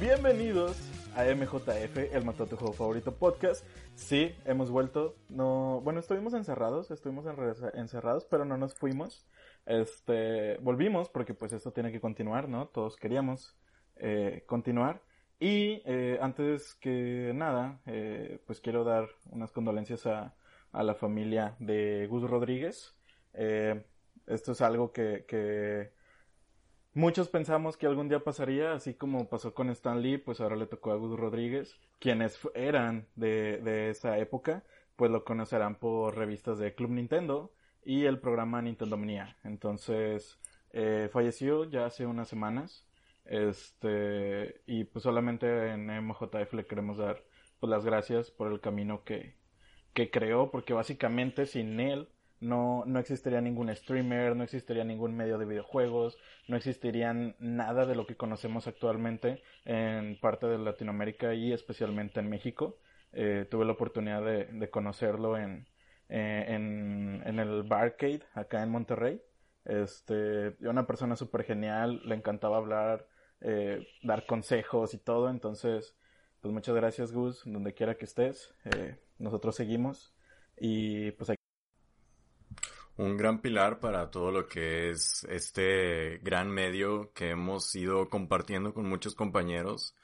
Bienvenidos a MJF, el Mató tu juego favorito podcast. Sí, hemos vuelto. No, bueno, estuvimos encerrados, estuvimos encerrados, pero no nos fuimos. Este, volvimos porque pues esto tiene que continuar, ¿no? Todos queríamos eh, continuar. Y eh, antes que nada, eh, pues quiero dar unas condolencias a, a la familia de Gus Rodríguez. Esto es algo que, que Muchos pensamos que algún día pasaría, así como pasó con Stan Lee, pues ahora le tocó a Gus Rodríguez. Quienes eran de, de esa época, pues lo conocerán por revistas de Club Nintendo y el programa Nintendo Mania. Entonces, eh, falleció ya hace unas semanas. Este, y pues solamente en MJF le queremos dar pues las gracias por el camino que, que creó, porque básicamente sin él no, no existiría ningún streamer, no existiría ningún medio de videojuegos, no existirían nada de lo que conocemos actualmente en parte de Latinoamérica y especialmente en México. Eh, tuve la oportunidad de, de conocerlo en, eh, en, en, el Barcade acá en Monterrey. Este, una persona súper genial, le encantaba hablar, eh, dar consejos y todo, entonces, pues muchas gracias Gus, donde quiera que estés, eh, nosotros seguimos y pues un gran pilar para todo lo que es este gran medio que hemos ido compartiendo con muchos compañeros.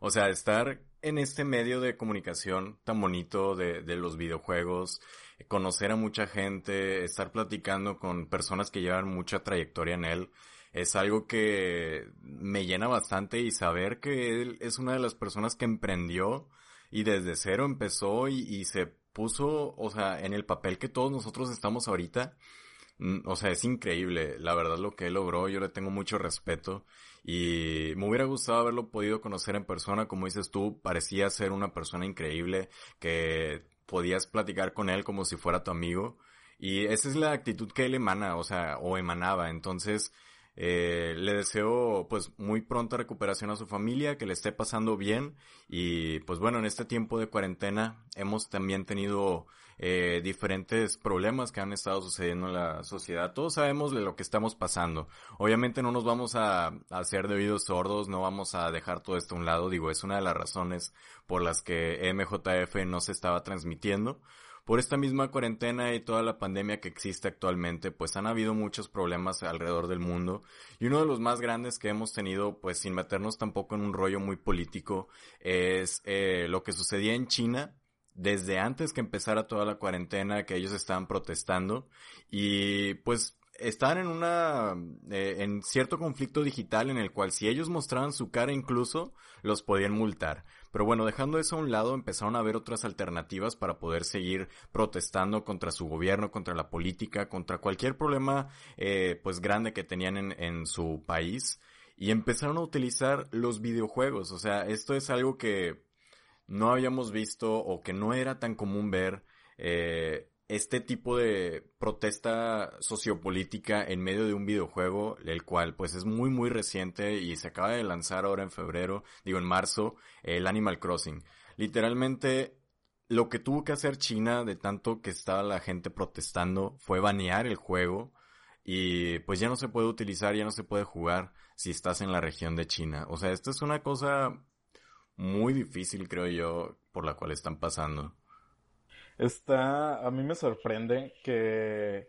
O sea, estar en este medio de comunicación tan bonito de, de, los videojuegos, conocer a mucha gente, estar platicando con personas que llevan mucha trayectoria en él, es algo que me llena bastante y saber que él es una de las personas que emprendió y desde cero empezó y, y se puso, o sea, en el papel que todos nosotros estamos ahorita, mm, o sea, es increíble, la verdad lo que él logró, yo le tengo mucho respeto y me hubiera gustado haberlo podido conocer en persona, como dices tú, parecía ser una persona increíble, que podías platicar con él como si fuera tu amigo y esa es la actitud que él emana, o sea, o emanaba, entonces, eh, le deseo pues muy pronta recuperación a su familia, que le esté pasando bien y pues bueno, en este tiempo de cuarentena hemos también tenido eh, diferentes problemas que han estado sucediendo en la sociedad. Todos sabemos de lo que estamos pasando. Obviamente no nos vamos a, a hacer de oídos sordos, no vamos a dejar todo esto a un lado. Digo, es una de las razones por las que MJF no se estaba transmitiendo por esta misma cuarentena y toda la pandemia que existe actualmente, pues han habido muchos problemas alrededor del mundo y uno de los más grandes que hemos tenido, pues sin meternos tampoco en un rollo muy político, es eh, lo que sucedía en China desde antes que empezara toda la cuarentena, que ellos estaban protestando y pues estaban en una, eh, en cierto conflicto digital en el cual si ellos mostraban su cara incluso, los podían multar. Pero bueno, dejando eso a un lado, empezaron a ver otras alternativas para poder seguir protestando contra su gobierno, contra la política, contra cualquier problema, eh, pues grande que tenían en, en su país. Y empezaron a utilizar los videojuegos. O sea, esto es algo que no habíamos visto o que no era tan común ver. Eh, este tipo de protesta sociopolítica en medio de un videojuego, el cual pues es muy muy reciente y se acaba de lanzar ahora en febrero, digo en marzo, el Animal Crossing. Literalmente lo que tuvo que hacer China de tanto que estaba la gente protestando fue banear el juego y pues ya no se puede utilizar, ya no se puede jugar si estás en la región de China. O sea, esto es una cosa muy difícil creo yo por la cual están pasando. Está, a mí me sorprende que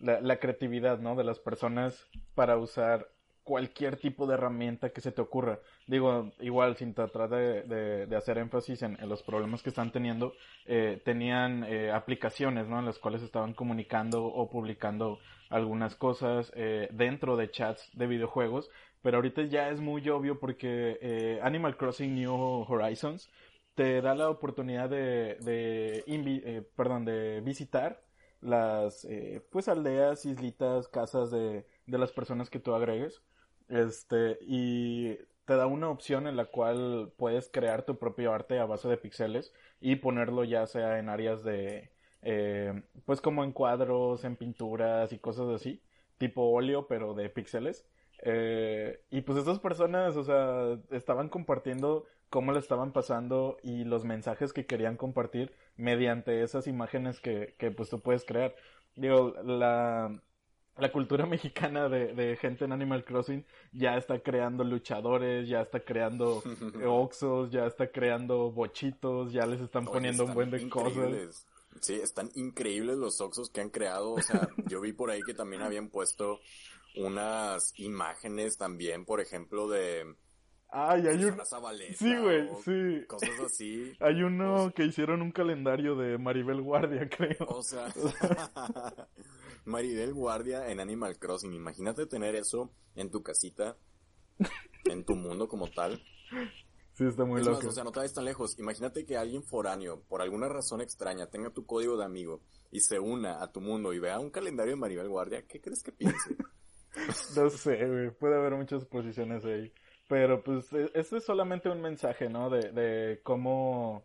la, la, creatividad, ¿no? De las personas para usar cualquier tipo de herramienta que se te ocurra. Digo, igual sin tratar de, de, hacer énfasis en, en, los problemas que están teniendo, eh, tenían eh, aplicaciones, ¿no? En las cuales estaban comunicando o publicando algunas cosas eh, dentro de chats de videojuegos, pero ahorita ya es muy obvio porque eh, Animal Crossing New Horizons te da la oportunidad de, de, eh, perdón, de visitar las, eh, pues aldeas, islitas, casas de, de las personas que tú agregues. Este, y te da una opción en la cual puedes crear tu propio arte a base de píxeles y ponerlo ya sea en áreas de, eh, pues como en cuadros, en pinturas y cosas así, tipo óleo pero de píxeles. Eh, y pues estas personas, o sea, estaban compartiendo cómo le estaban pasando y los mensajes que querían compartir mediante esas imágenes que, que pues tú puedes crear. Digo, la, la cultura mexicana de, de, gente en Animal Crossing ya está creando luchadores, ya está creando oxos, ya está creando bochitos, ya les están poniendo un buen de cosas. Sí, están increíbles los oxos que han creado. O sea, yo vi por ahí que también habían puesto unas imágenes también, por ejemplo, de... Ay, hay un... Sí, güey, sí. Cosas así. Hay uno que hicieron un calendario de Maribel Guardia, creo. O sea... Maribel Guardia en Animal Crossing. Imagínate tener eso en tu casita, en tu mundo como tal. Sí, está muy loco. o sea, no te vayas tan lejos. Imagínate que alguien foráneo, por alguna razón extraña, tenga tu código de amigo y se una a tu mundo y vea un calendario de Maribel Guardia. ¿Qué crees que piense? no sé, güey. Puede haber muchas posiciones ahí. Pero pues este es solamente un mensaje, ¿no? De, de cómo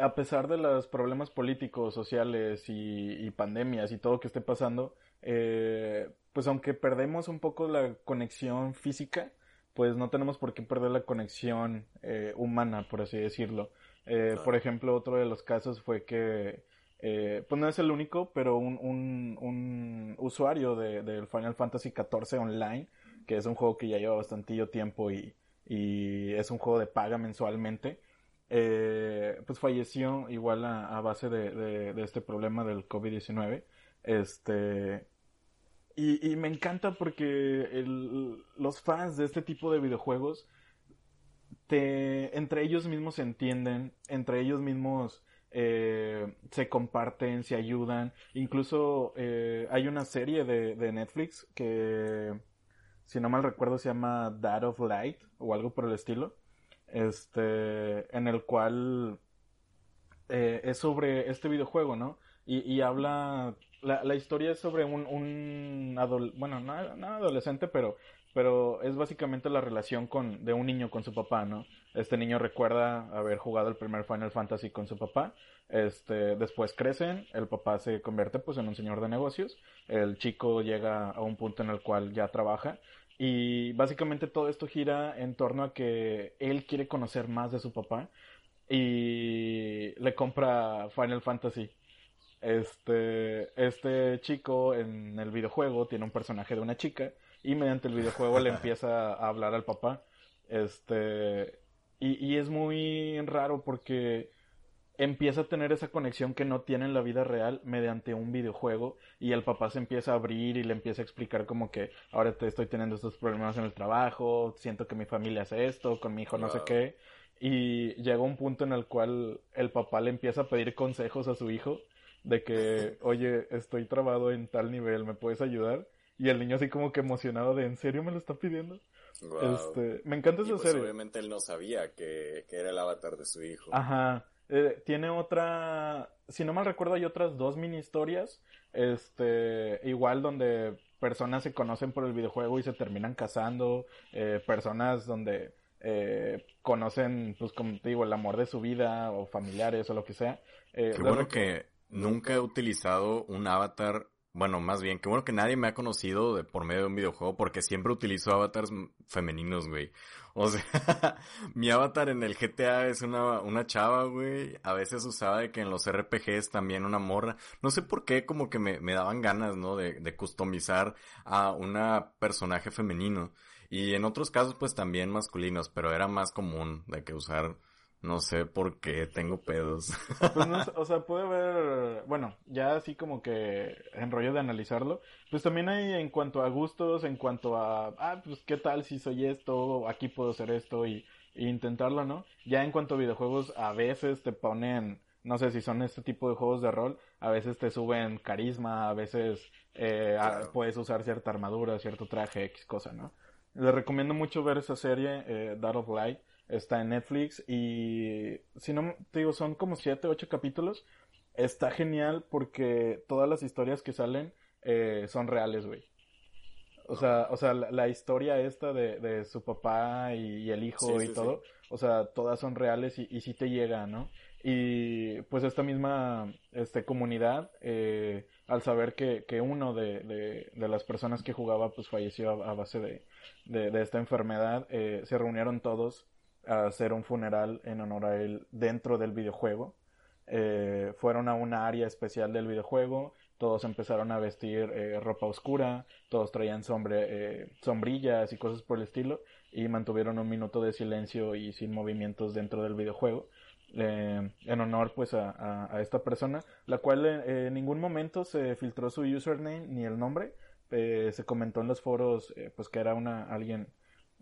a pesar de los problemas políticos, sociales y, pandemias y todo que esté pasando, eh, pues aunque perdemos un poco la conexión física, pues no tenemos por qué perder la conexión eh, humana, por así decirlo. Eh, por ejemplo, otro de los casos fue que, pues no es el único, pero un, un, usuario del de, Final Fantasy XIV Online, que es un juego que ya lleva bastantillo tiempo y, es un juego de paga mensualmente, eh, pues falleció igual a, base de, este problema del COVID-19. Este, y, me encanta porque los fans de este tipo de videojuegos te, entre ellos mismos se entienden, entre ellos mismos eh, se comparten, se ayudan. Incluso eh, hay una serie de, Netflix que, si no mal recuerdo, se llama Dad of Light o algo por el estilo este, en el cual eh, es sobre este videojuego, ¿no? Y, habla, la, la, historia es sobre un, un bueno, no, adolescente, pero, pero es básicamente la relación con, de un niño con su papá, ¿no? Este niño recuerda haber jugado el primer Final Fantasy con su papá, este, después crecen, el papá se convierte pues en un señor de negocios, el chico llega a un punto en el cual ya trabaja y básicamente todo esto gira en torno a que él quiere conocer más de su papá y le compra Final Fantasy. Este, este chico en el videojuego tiene un personaje de una chica y mediante el videojuego le empieza a hablar al papá. Este, y, y es muy raro porque empieza a tener esa conexión que no tiene en la vida real mediante un videojuego y el papá se empieza a abrir y le empieza a explicar como que ahora te estoy teniendo estos problemas en el trabajo, siento que mi familia hace esto, con mi hijo no sé qué y llega un punto en el cual el papá le empieza a pedir consejos a su hijo de que, oye, estoy trabado en tal nivel, ¿me puedes ayudar? Y el niño así como que emocionado de, ¿en serio me lo está pidiendo? Este, me encanta esa pues serie. Obviamente él no sabía que, que era el avatar de su hijo. Ajá. Eh, tiene otra, si no mal recuerdo, hay otras dos mini historias, este, igual donde personas se conocen por el videojuego y se terminan casando, eh, personas donde eh, conocen, pues como te digo, el amor de su vida o familiares o lo que sea. Qué bueno que nunca he utilizado un avatar bueno, más bien, qué bueno que nadie me ha conocido de, por medio de un videojuego porque siempre utilizo avatars femeninos, güey. O sea, mi avatar en el GTA es una, una chava, güey. A veces usaba de que en los RPGs también una morra. No sé por qué como que me, me daban ganas, ¿no? De, de customizar a una personaje femenino. Y en otros casos pues también masculinos, pero era más común de que usar no sé por qué tengo pedos. Pues no, o sea, puede haber, bueno, ya así como que en rollo de analizarlo, pues también hay en cuanto a gustos, en cuanto a, ah, pues qué tal si soy esto, aquí puedo ser esto y, intentarlo, ¿no? Ya en cuanto a videojuegos, a veces te ponen, no sé si son este tipo de juegos de rol, a veces te suben carisma, a veces eh, puedes usar cierta armadura, cierto traje, X cosa, ¿no? Les recomiendo mucho ver esa serie, eh, Dark of Light Está en Netflix y si no te digo, son como siete, ocho capítulos. Está genial porque todas las historias que salen eh, son reales, güey. O sea, o sea, la, historia esta de, de, su papá y, el hijo y todo, o sea, todas son reales y, y sí te llega, ¿no? Y pues esta misma este, comunidad, eh, al saber que, que uno de, de, de, las personas que jugaba pues falleció a, base de, de, esta enfermedad, eh, se reunieron todos a hacer un funeral en honor a él dentro del videojuego. eh, fueron a una área especial del videojuego, todos empezaron a vestir eh, ropa oscura, todos traían sombre, eh, sombrillas y cosas por el estilo, y mantuvieron un minuto de silencio y sin movimientos dentro del videojuego. en honor pues a, esta persona, la cual en ningún momento se filtró su username ni el nombre, se comentó en los foros pues que era una alguien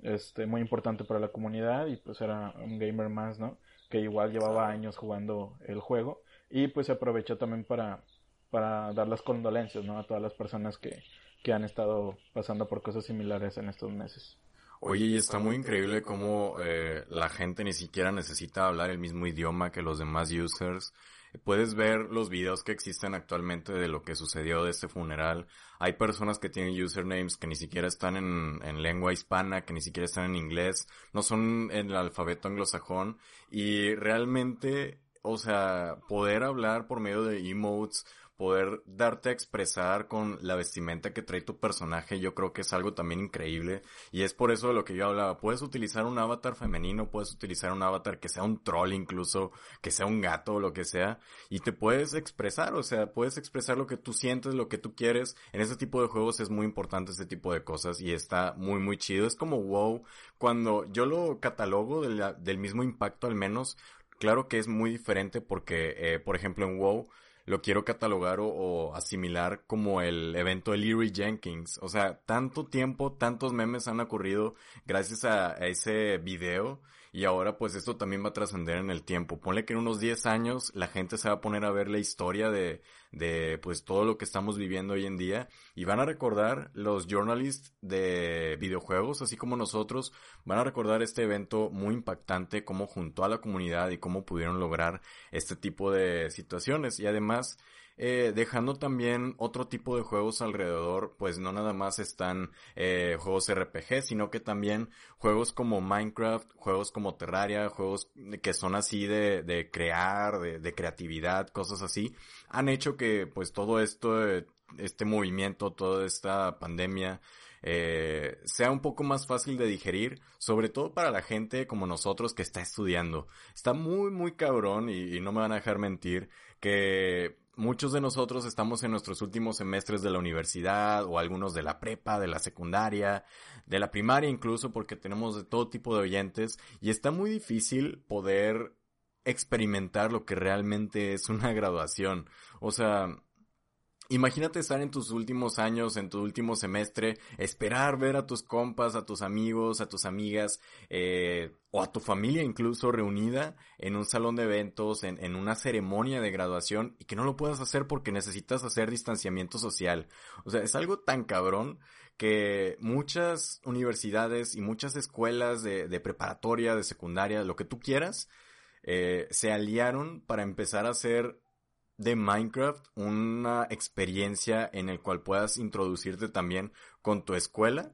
este muy importante para la comunidad y pues era un gamer más, ¿no? Que igual llevaba años jugando el juego y pues se aprovechó también para para dar las condolencias, ¿no? A todas las personas que, que han estado pasando por cosas similares en estos meses. Oye, y está muy increíble cómo eh, la gente ni siquiera necesita hablar el mismo idioma que los demás users. Puedes ver los videos que existen actualmente de lo que sucedió de este funeral. Hay personas que tienen usernames que ni siquiera están en, en lengua hispana, que ni siquiera están en inglés, no son en el alfabeto anglosajón. Y realmente, o sea, poder hablar por medio de emotes, poder darte a expresar con la vestimenta que trae tu personaje, yo creo que es algo también increíble. Y es por eso de lo que yo hablaba. Puedes utilizar un avatar femenino, puedes utilizar un avatar que sea un troll incluso, que sea un gato o lo que sea, y te puedes expresar, o sea, puedes expresar lo que tú sientes, lo que tú quieres. En ese tipo de juegos es muy importante este tipo de cosas y está muy, muy chido. Es como wow, cuando yo lo catalogo del mismo impacto al menos, claro que es muy diferente porque, eh, por ejemplo, en WoW, lo quiero catalogar o, asimilar como el evento de Leary Jenkins. O sea, tanto tiempo, tantos memes han ocurrido gracias a ese video y ahora pues esto también va a trascender en el tiempo. Ponle que en unos 10 años la gente se va a poner a ver la historia de, de pues todo lo que estamos viviendo hoy en día y van a recordar los journalists de videojuegos, así como nosotros, van a recordar este evento muy impactante, cómo juntó a la comunidad y cómo pudieron lograr este tipo de situaciones y además eh, dejando también otro tipo de juegos alrededor, pues no nada más están eh, juegos RPG, sino que también juegos como Minecraft, juegos como Terraria, juegos que son así de, de crear, de, de creatividad, cosas así, han hecho que pues todo esto, este movimiento, toda esta pandemia, eh, sea un poco más fácil de digerir, sobre todo para la gente como nosotros que está estudiando. Está muy, muy cabrón y, y no me van a dejar mentir que muchos de nosotros estamos en nuestros últimos semestres de la universidad o algunos de la prepa, de la secundaria, de la primaria incluso porque tenemos de todo tipo de oyentes y está muy difícil poder experimentar lo que realmente es una graduación. O sea, Imagínate estar en tus últimos años, en tu último semestre, esperar ver a tus compas, a tus amigos, a tus amigas, eh, o a tu familia incluso reunida en un salón de eventos, en, en, una ceremonia de graduación, y que no lo puedas hacer porque necesitas hacer distanciamiento social. O sea, es algo tan cabrón que muchas universidades y muchas escuelas de, de preparatoria, de secundaria, lo que tú quieras, eh, se aliaron para empezar a hacer de Minecraft una experiencia en el cual puedas introducirte también con tu escuela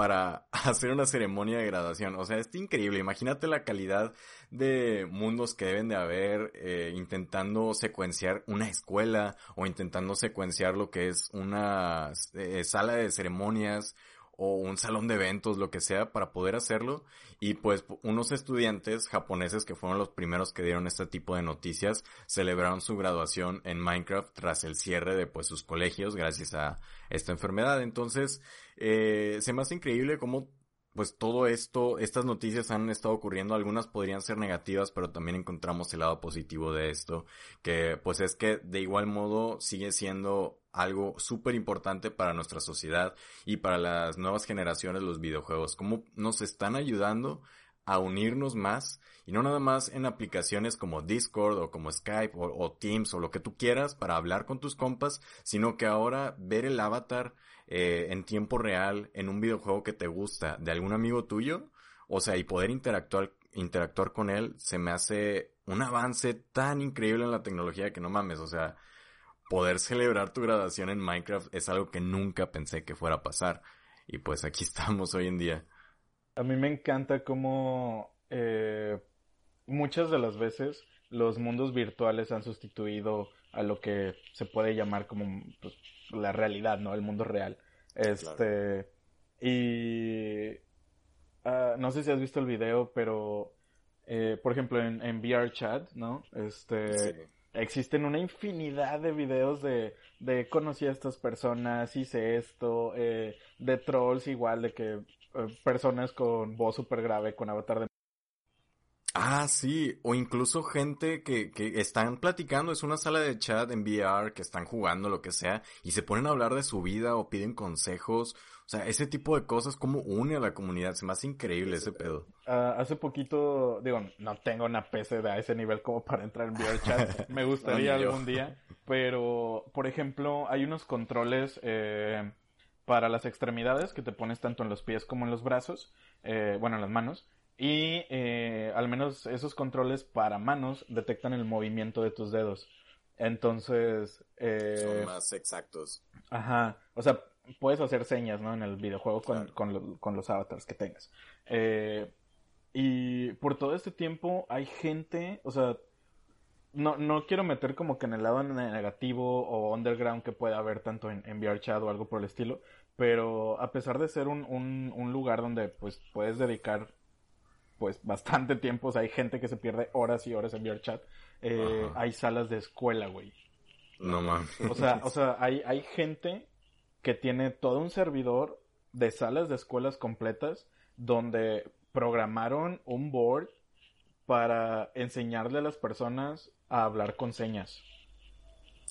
para hacer una ceremonia de graduación. O sea, es increíble. Imagínate la calidad de mundos que deben de haber eh, intentando secuenciar una escuela o intentando secuenciar lo que es una eh, sala de ceremonias o un salón de eventos, lo que sea, para poder hacerlo. Y pues unos estudiantes japoneses que fueron los primeros que dieron este tipo de noticias, celebraron su graduación en Minecraft tras el cierre de pues sus colegios gracias a esta enfermedad. Entonces, eh, se me hace increíble cómo pues todo esto, estas noticias han estado ocurriendo, algunas podrían ser negativas, pero también encontramos el lado positivo de esto, que pues es que de igual modo sigue siendo algo súper importante para nuestra sociedad y para las nuevas generaciones los videojuegos, cómo nos están ayudando a unirnos más y no nada más en aplicaciones como Discord o como Skype o, Teams o lo que tú quieras para hablar con tus compas, sino que ahora ver el avatar eh, en tiempo real en un videojuego que te gusta de algún amigo tuyo, o sea, y poder interactuar, interactuar con él, se me hace un avance tan increíble en la tecnología que no mames, o sea, poder celebrar tu graduación en Minecraft es algo que nunca pensé que fuera a pasar. Y pues aquí estamos hoy en día. A mí me encanta cómo eh, muchas de las veces los mundos virtuales han sustituido a lo que se puede llamar como pues, la realidad, ¿no? El mundo real. Este. Y. Uh, no sé si has visto el video, pero. Eh, por ejemplo, en, en VR Chat, ¿no? Este. Existen una infinidad de videos de, de conocí a estas personas, hice esto, eh, de trolls igual, de que eh, personas con voz súper grave, con avatar de Ah, sí, o incluso gente que, que están platicando, es una sala de chat en VR, que están jugando, lo que sea, y se ponen a hablar de su vida o piden consejos, o sea, ese tipo de cosas como une a la comunidad, se me hace increíble ese pedo. Uh, hace poquito, digo, no tengo una PC de a ese nivel como para entrar en VR chat, me gustaría algún día, pero, por ejemplo, hay unos controles eh, para las extremidades que te pones tanto en los pies como en los brazos, eh, bueno, en las manos, y eh, al menos esos controles para manos detectan el movimiento de tus dedos. Entonces... Eh, Son más exactos. Ajá. O sea, puedes hacer señas, ¿no? En el videojuego con, con, con los avatars que tengas. Eh, y por todo este tiempo hay gente, o sea, no, no quiero meter como que en el lado negativo o underground que pueda haber tanto en, en VRChat o algo por el estilo, pero a pesar de ser un, un, un lugar donde pues puedes dedicar pues bastante tiempo, o sea, hay gente que se pierde horas y horas en VRChat, eh, hay salas de escuela, güey. No mames. O sea, o sea, hay, hay gente que tiene todo un servidor de salas de escuelas completas donde programaron un board para enseñarle a las personas a hablar con señas.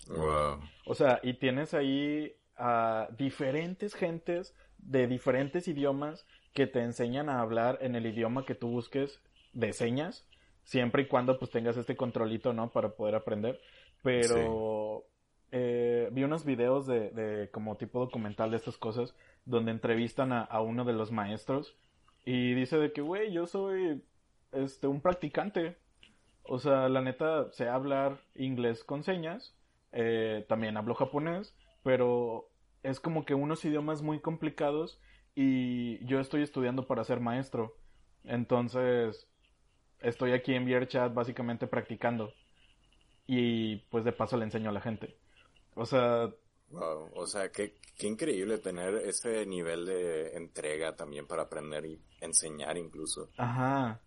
Wow. O sea, y tienes ahí a diferentes gentes de diferentes idiomas que te enseñan a hablar en el idioma que tú busques de señas, siempre y cuando pues tengas este controlito, ¿no? Para poder aprender. Pero sí. eh, vi unos videos de, de, como tipo documental de estas cosas, donde entrevistan a, a uno de los maestros y dice de que, güey, yo soy este un practicante. O sea, la neta, sé hablar inglés con señas, eh, también hablo japonés, pero es como que unos idiomas muy complicados y yo estoy estudiando para ser maestro. Entonces, estoy aquí en VRChat básicamente practicando. Y pues de paso le enseño a la gente. O sea... Wow, o sea, qué, qué increíble tener ese nivel de entrega también para aprender y enseñar incluso. Ajá.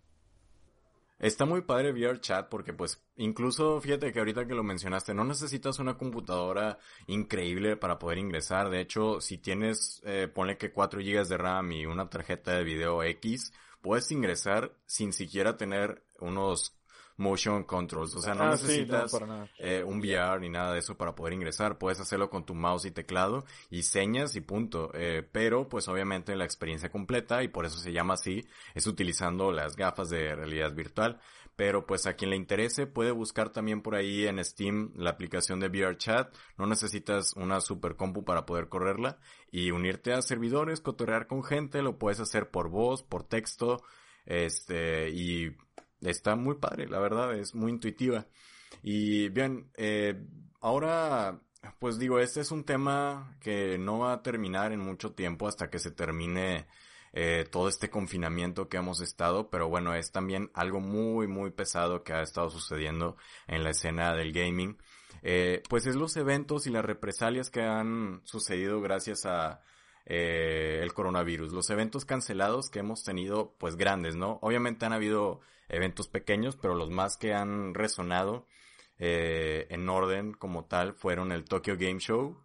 Está muy padre VRChat porque pues incluso fíjate que ahorita que lo mencionaste no necesitas una computadora increíble para poder ingresar. De hecho, si tienes, eh, ponle que 4 GB de RAM y una tarjeta de video X, puedes ingresar sin siquiera tener unos motion controls. O sea, no Ah, necesitas sí, no, eh, un VR ni nada de eso para poder ingresar. Puedes hacerlo con tu mouse y teclado y señas y punto. Eh, pero pues obviamente la experiencia completa y por eso se llama así es utilizando las gafas de realidad virtual. Pero pues a quien le interese puede buscar también por ahí en Steam la aplicación de VR Chat. No necesitas una super compu para poder correrla y unirte a servidores, cotorrear con gente. Lo puedes hacer por voz, por texto, este y está muy padre, la verdad, es muy intuitiva. Y bien, eh, ahora, pues digo, este es un tema que no va a terminar en mucho tiempo hasta que se termine eh, todo este confinamiento que hemos estado, pero bueno, es también algo muy, muy pesado que ha estado sucediendo en la escena del gaming. Eh, pues es los eventos y las represalias que han sucedido gracias a el coronavirus, los eventos cancelados que hemos tenido, pues grandes, ¿no? Obviamente han habido eventos pequeños, pero los más que han resonado eh, en orden como tal fueron el Tokyo Game Show.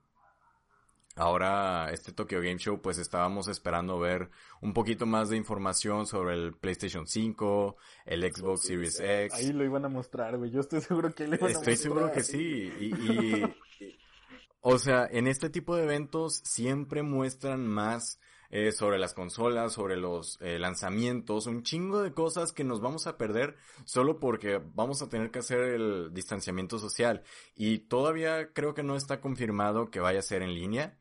Ahora, este Tokyo Game Show, pues estábamos esperando ver un poquito más de información sobre el PlayStation 5, el Xbox Series X. Ahí lo iban a mostrar, güey. Yo estoy seguro que ahí lo iban a Estoy mostrar. seguro que sí. Y, y- o sea, en este tipo de eventos siempre muestran más eh, sobre las consolas, sobre los eh, lanzamientos, un chingo de cosas que nos vamos a perder solo porque vamos a tener que hacer el distanciamiento social. Y todavía creo que no está confirmado que vaya a ser en línea.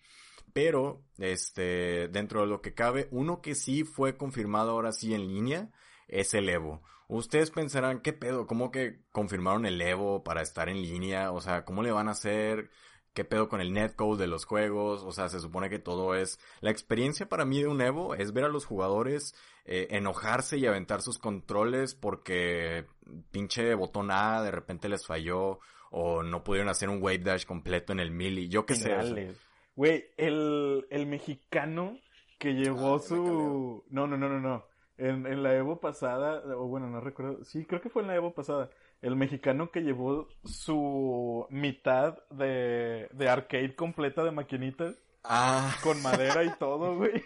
Pero, este, dentro de lo que cabe, uno que sí fue confirmado ahora sí en línea es el Evo. Ustedes pensarán, ¿qué pedo? ¿Cómo que confirmaron el Evo para estar en línea? O sea, ¿cómo le van a hacer? ¿Qué pedo con el netcode de los juegos? O sea, se supone que todo es... La experiencia para mí de un Evo es ver a los jugadores eh, enojarse y aventar sus controles porque pinche botón A de repente les falló o no pudieron hacer un wave dash completo en el mili. Yo qué sé. Güey, el, el mexicano que llevó Ah, su... No, no, no, no, no. En, en la Evo pasada, o bueno, no recuerdo. Sí, creo que fue en la Evo pasada. El mexicano que llevó su mitad de, de arcade completa de maquinitas. Ah. Con madera y todo, güey.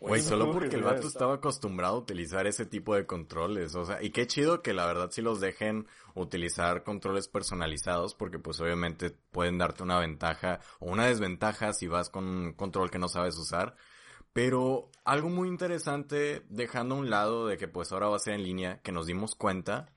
Güey, solo porque el vato estaba acostumbrado a utilizar ese tipo de controles, o sea, y qué chido que la verdad sí los dejen utilizar controles personalizados, porque pues obviamente pueden darte una ventaja o una desventaja si vas con un control que no sabes usar. Pero algo muy interesante, dejando a un lado de que pues ahora va a ser en línea, que nos dimos cuenta,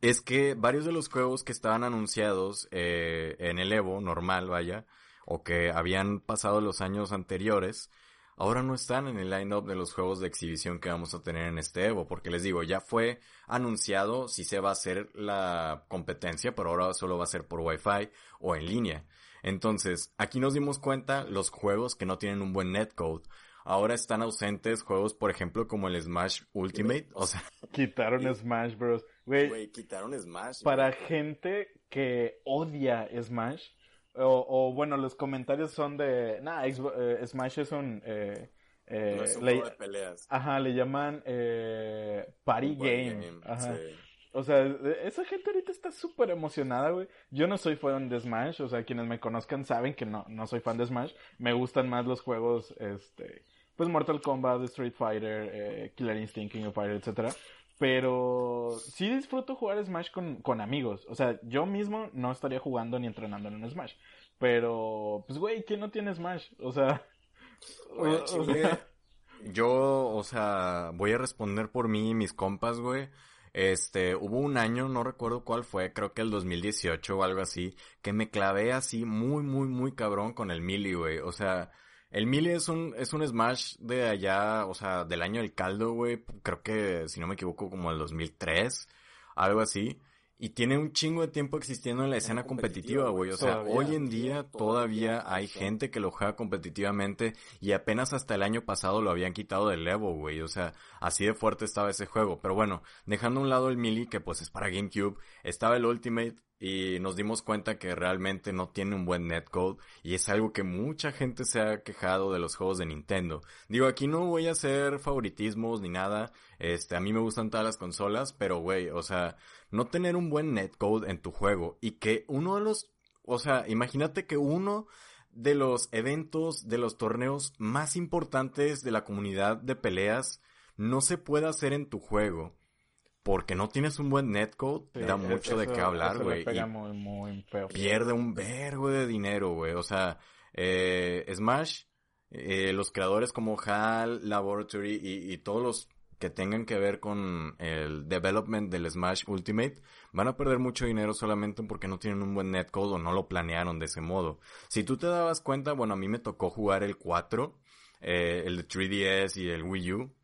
es que varios de los juegos que estaban anunciados eh, en el Evo normal, vaya, o que habían pasado los años anteriores, ahora no están en el line-up de los juegos de exhibición que vamos a tener en este Evo, porque les digo, ya fue anunciado si se va a hacer la competencia, pero ahora solo va a ser por Wi-Fi o en línea. Entonces, aquí nos dimos cuenta los juegos que no tienen un buen netcode. Ahora están ausentes juegos, por ejemplo, como el Smash Ultimate, o sea... Quitaron Smash Bros. Güey, quitaron Smash. Para gente que odia Smash, o, bueno, los comentarios son de, nah, eh, Smash es un... Eh, eh, es un le, de peleas. Ajá, le llaman eh, Party Game. Ajá. O sea, esa gente ahorita está súper emocionada, güey. Yo no soy fan de Smash, o sea, quienes me conozcan saben que no, no soy fan de Smash. Me gustan más los juegos, este, pues Mortal Kombat, Street Fighter, eh, Killer Instinct, King of Fighters, etcétera. Pero sí disfruto jugar Smash con, con amigos. O sea, yo mismo no estaría jugando ni entrenando en un Smash. Pero, pues, güey, ¿quién no tiene Smash? O sea... Yo, o sea, voy a responder por mí y mis compas, güey. Este, hubo un año, no recuerdo cuál fue, creo que el 2018 o algo así, que me clavé así muy, muy, muy cabrón con el Mili, güey. O sea, el Mili es un, es un Smash de allá, o sea, del año del caldo, güey. Creo que, si no me equivoco, como el 2003, algo así. Y tiene un chingo de tiempo existiendo en la escena competitiva, güey. O sea, hoy en día todavía hay gente que lo juega competitivamente y apenas hasta el año pasado lo habían quitado del Evo, güey. O sea, así de fuerte estaba ese juego. Pero bueno, dejando a un lado el Melee, que pues es para GameCube, estaba el Ultimate, y nos dimos cuenta que realmente no tiene un buen netcode y es algo que mucha gente se ha quejado de los juegos de Nintendo. Digo, aquí no voy a hacer favoritismos ni nada, este, a mí me gustan todas las consolas, pero güey, o sea, no tener un buen netcode en tu juego y que uno de los, o sea, imagínate que uno de los eventos, de los torneos más importantes de la comunidad de peleas no se pueda hacer en tu juego porque no tienes un buen netcode, da mucho de qué hablar, güey. Pierde un vergo de dinero, güey. O sea, eh, Smash, eh, los creadores como HAL, Laboratory y, y, todos los que tengan que ver con el development del Smash Ultimate van a perder mucho dinero solamente porque no tienen un buen netcode o no lo planearon de ese modo. Si tú te dabas cuenta, bueno, a mí me tocó jugar el 4, eh, el de 3DS y el Wii U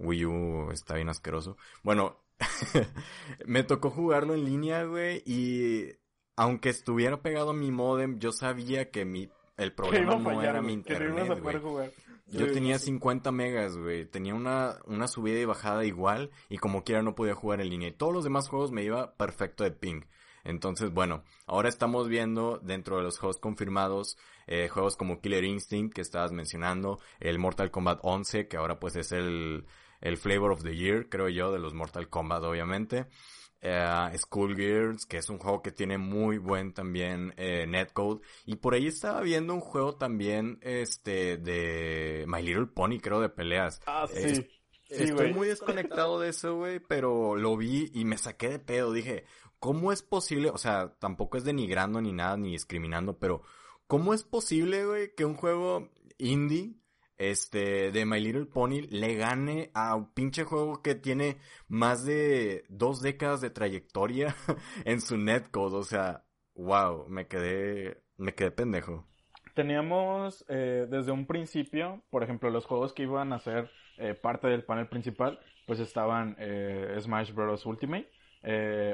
Wii U está bien asqueroso. Bueno, me tocó jugarlo en línea, güey, y aunque estuviera pegado a mi modem, yo sabía que mi el problema no era mi internet, güey. Yo tenía 50 megas, güey. Tenía una, una subida y bajada igual y como quiera no podía jugar en línea. Y todos los demás juegos me iba perfecto de ping. Entonces, bueno, ahora estamos viendo dentro de los juegos confirmados eh, juegos como Killer Instinct que estabas mencionando, el Mortal Kombat 11 que ahora pues es el, el Flavor of the Year, creo yo, de los Mortal Kombat, obviamente. Uh, Gears, que es un juego que tiene muy buen también eh, netcode. Y por ahí estaba viendo un juego también, este, de My Little Pony, creo, de peleas. Ah, sí. Estoy muy desconectado de eso, güey, pero lo vi y me saqué de pedo. Dije, ¿cómo es posible? O sea, tampoco es denigrando ni nada, ni discriminando, pero ¿cómo es posible, güey, que un juego indie este, de My Little Pony le gane a un pinche juego que tiene más de dos décadas de trayectoria en su netcode. O sea, wow, me quedé, me quedé pendejo. Teníamos eh, desde un principio, por ejemplo, los juegos que iban a ser eh, parte del panel principal, pues estaban eh, Smash Bros. Ultimate,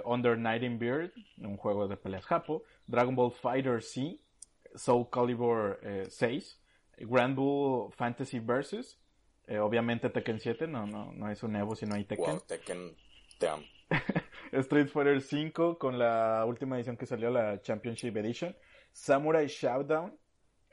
Under Night in Beard, un juego de peleas japo, Dragon Ball Fighter C, Soul Calibur 6, Grand Bull Fantasy Versus. Eh, obviamente Tekken 7, no, no, no es un Evo, sino hay Tekken. Wow, Tekken, te Street Fighter 5 con la última edición que salió, la Championship Edition. Samurai Showdown.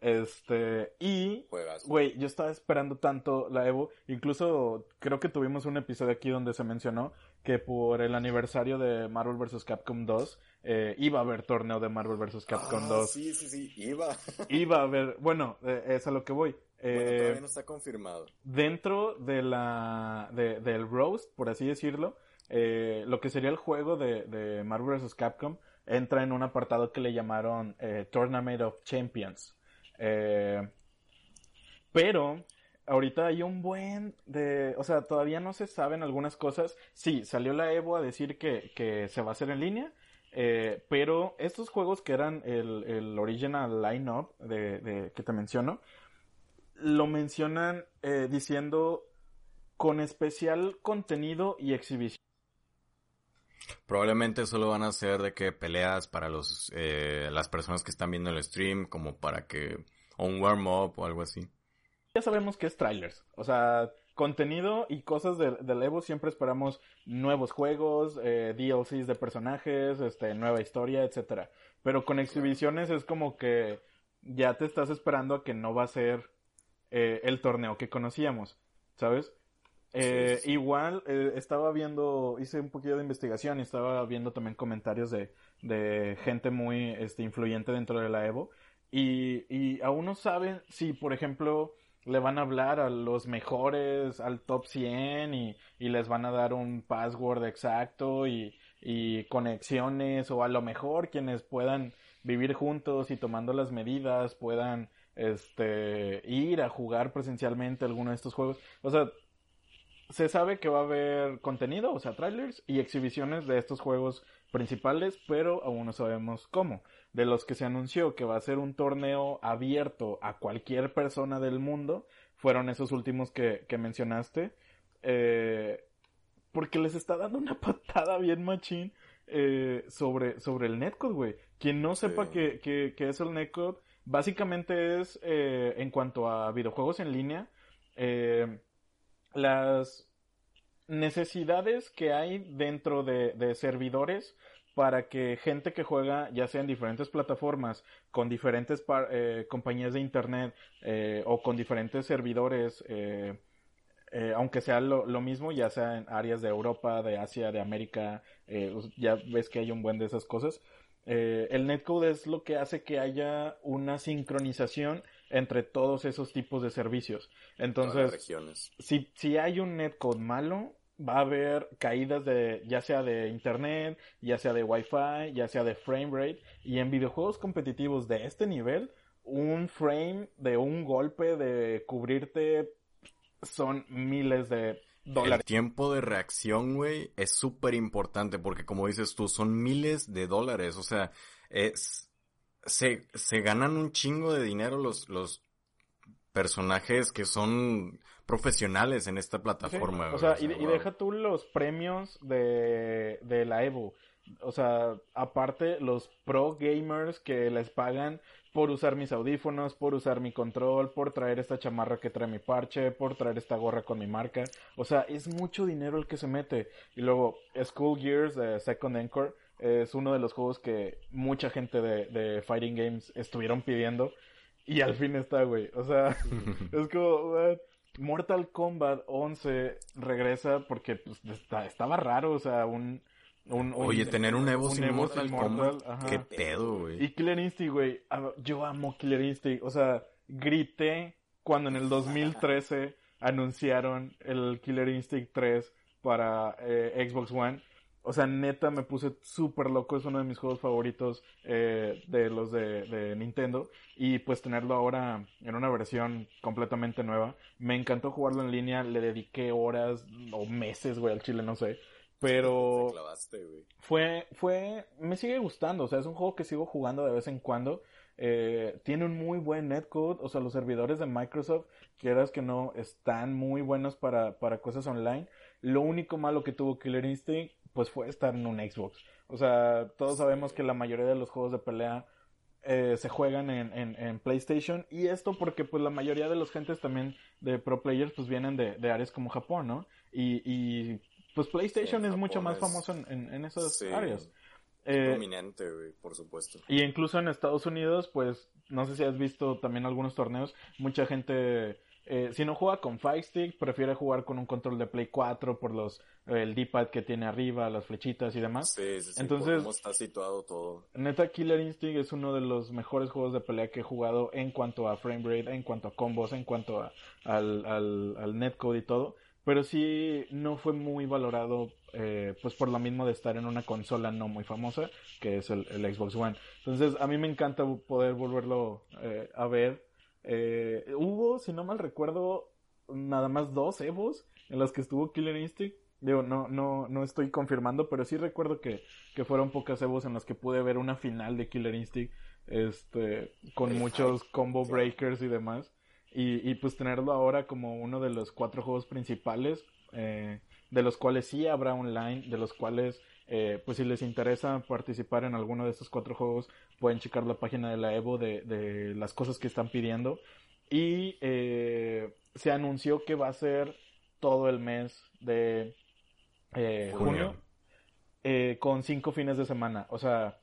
Este, y, güey, yo estaba esperando tanto la Evo, incluso creo que tuvimos un episodio aquí donde se mencionó que por el aniversario de Marvel vs. Capcom 2 eh, iba a haber torneo de Marvel vs. Capcom 2. Ah, Sí, sí, sí, iba. Iba a haber, bueno, eh, es a lo que voy. bueno, Eh, todavía no está confirmado. dentro de la de- del roast, por así decirlo, eh, lo que sería el juego de, de Marvel vs. Capcom entra en un apartado que le llamaron eh, Tournament of Champions. Eh, pero ahorita hay un buen de, o sea, todavía no se saben algunas cosas. Sí, salió la Evo a decir que, que se va a hacer en línea. eh, pero estos juegos que eran el, el original line-up de, de- que te menciono, lo mencionan eh, diciendo con especial contenido y exhibición. Probablemente solo van a ser de que peleas para los eh, las personas que están viendo el stream, como para que o un warm up o algo así. Ya sabemos que es trailers, o sea, contenido y cosas del, del Evo siempre esperamos nuevos juegos, eh, DLCs de personajes, este, nueva historia, etcétera. Pero con exhibiciones es como que ya te estás esperando a que no va a ser eh, el torneo que conocíamos, ¿sabes? Eh, Sí, sí. Igual eh, estaba viendo, hice un poquito de investigación y estaba viendo también comentarios de, de gente muy este, influyente dentro de la Evo. Y, y aún no saben si, por ejemplo, le van a hablar a los mejores, al top 100 y, y les van a dar un password exacto y, y conexiones o a lo mejor quienes puedan vivir juntos y tomando las medidas puedan este ir a jugar presencialmente alguno de estos juegos. O sea, se sabe que va a haber contenido, o sea, trailers y exhibiciones de estos juegos principales, pero aún no sabemos cómo. De los que se anunció que va a ser un torneo abierto a cualquier persona del mundo, fueron esos últimos que, que mencionaste. Eh, porque les está dando una patada bien machín eh, sobre, sobre el netcode, güey. Quien no sepa Sí. que, que, que es el netcode, básicamente es, eh, en cuanto a videojuegos en línea, eh, las necesidades que hay dentro de, servidores para que gente que juega, ya sea en diferentes plataformas, con diferentes eh, compañías de internet eh, o con diferentes servidores, eh, aunque sea lo, lo mismo, ya sea en áreas de Europa, de Asia, de América, ya ves que hay un buen de esas cosas. El netcode es lo que hace que haya una sincronización entre todos esos tipos de servicios. Entonces, si, si hay un netcode malo, va a haber caídas de, ya sea de internet, ya sea de wifi, ya sea de frame rate, y en videojuegos competitivos de este nivel, un frame de un golpe de cubrirte son miles de El dólares. tiempo de reacción, güey, es súper importante porque como dices tú, son miles de dólares. O sea, es, se, se ganan un chingo de dinero los, los personajes que son profesionales en esta Sí, plataforma. O sea, y, deja tú los premios de, de la Evo. O sea, aparte los pro gamers que les pagan por usar mis audífonos, por usar mi control, por traer esta chamarra que trae mi parche, por traer esta gorra con mi marca. O sea, es mucho dinero el que se mete. Y luego, School Gears de Second Encore es uno de los juegos que mucha gente de, de Fighting Games estuvieron pidiendo. Y al fin está, güey. O sea, es como, what? Mortal Kombat 11 regresa porque pues, está- estaba raro, o sea, un... un- un- Oye, tener un Evo un sin Mortal Kombat, Mortal, ajá. qué pedo, güey. Y Killer Instinct, güey, yo amo Killer Instinct, o sea, grité cuando en el 2013 anunciaron el Killer Instinct 3 para eh, Xbox One. O sea, neta me puse súper loco, es uno de mis juegos favoritos eh, de los de, de Nintendo. Y pues tenerlo ahora en una versión completamente nueva. Me encantó jugarlo en línea, le dediqué horas o meses, güey, al chile, no sé. Pero Te clavaste, güey. fue, fue, me sigue gustando, o sea, es un juego que sigo jugando de vez en cuando. Eh, tiene un muy buen netcode, o sea, los servidores de Microsoft, quieras que no, están muy buenos para, para cosas online. Lo único malo que tuvo Killer Instinct, pues fue estar en un Xbox. O sea, todos sabemos que la mayoría de los juegos de pelea eh, se juegan en, en, en PlayStation y esto porque pues la mayoría de los gentes también de pro players pues vienen de, de áreas como Japón, ¿no? Y, y pues PlayStation Sí, es mucho más es- famoso en, en, esas Sí. áreas. Es Eh, prominente, güey, por supuesto. y incluso en Estados Unidos, pues, no sé si has visto también algunos torneos, mucha gente eh, si no juega con Fire Stick, prefiere jugar con un control de Play 4 por los el D-pad que tiene arriba, las flechitas y demás. Sí, sí, sí, Entonces, cómo está situado todo. Neta, Killer Instinct es uno de los mejores juegos de pelea que he jugado en cuanto a frame rate, en cuanto a combos, en cuanto a, al, al, al netcode y todo. Pero sí no fue muy valorado, eh, pues por lo mismo de estar en una consola no muy famosa, que es el, el Xbox One. Entonces, a mí me encanta poder volverlo eh, a ver. Eh, hubo, si no mal recuerdo, nada más dos Evos en los que estuvo Killer Instinct. Digo, no, no, no estoy confirmando, pero sí recuerdo que, que fueron pocas Evos en las que pude ver una final de Killer Instinct, este, con muchos combo breakers y demás. Y, y pues tenerlo ahora como uno de los cuatro juegos principales, eh, de los cuales sí habrá online, de los cuales, eh, pues si les interesa participar en alguno de estos cuatro juegos, pueden checar la página de la Evo de, de las cosas que están pidiendo. Y eh, se anunció que va a ser todo el mes de eh, Junio. junio, eh, con cinco fines de semana. O sea,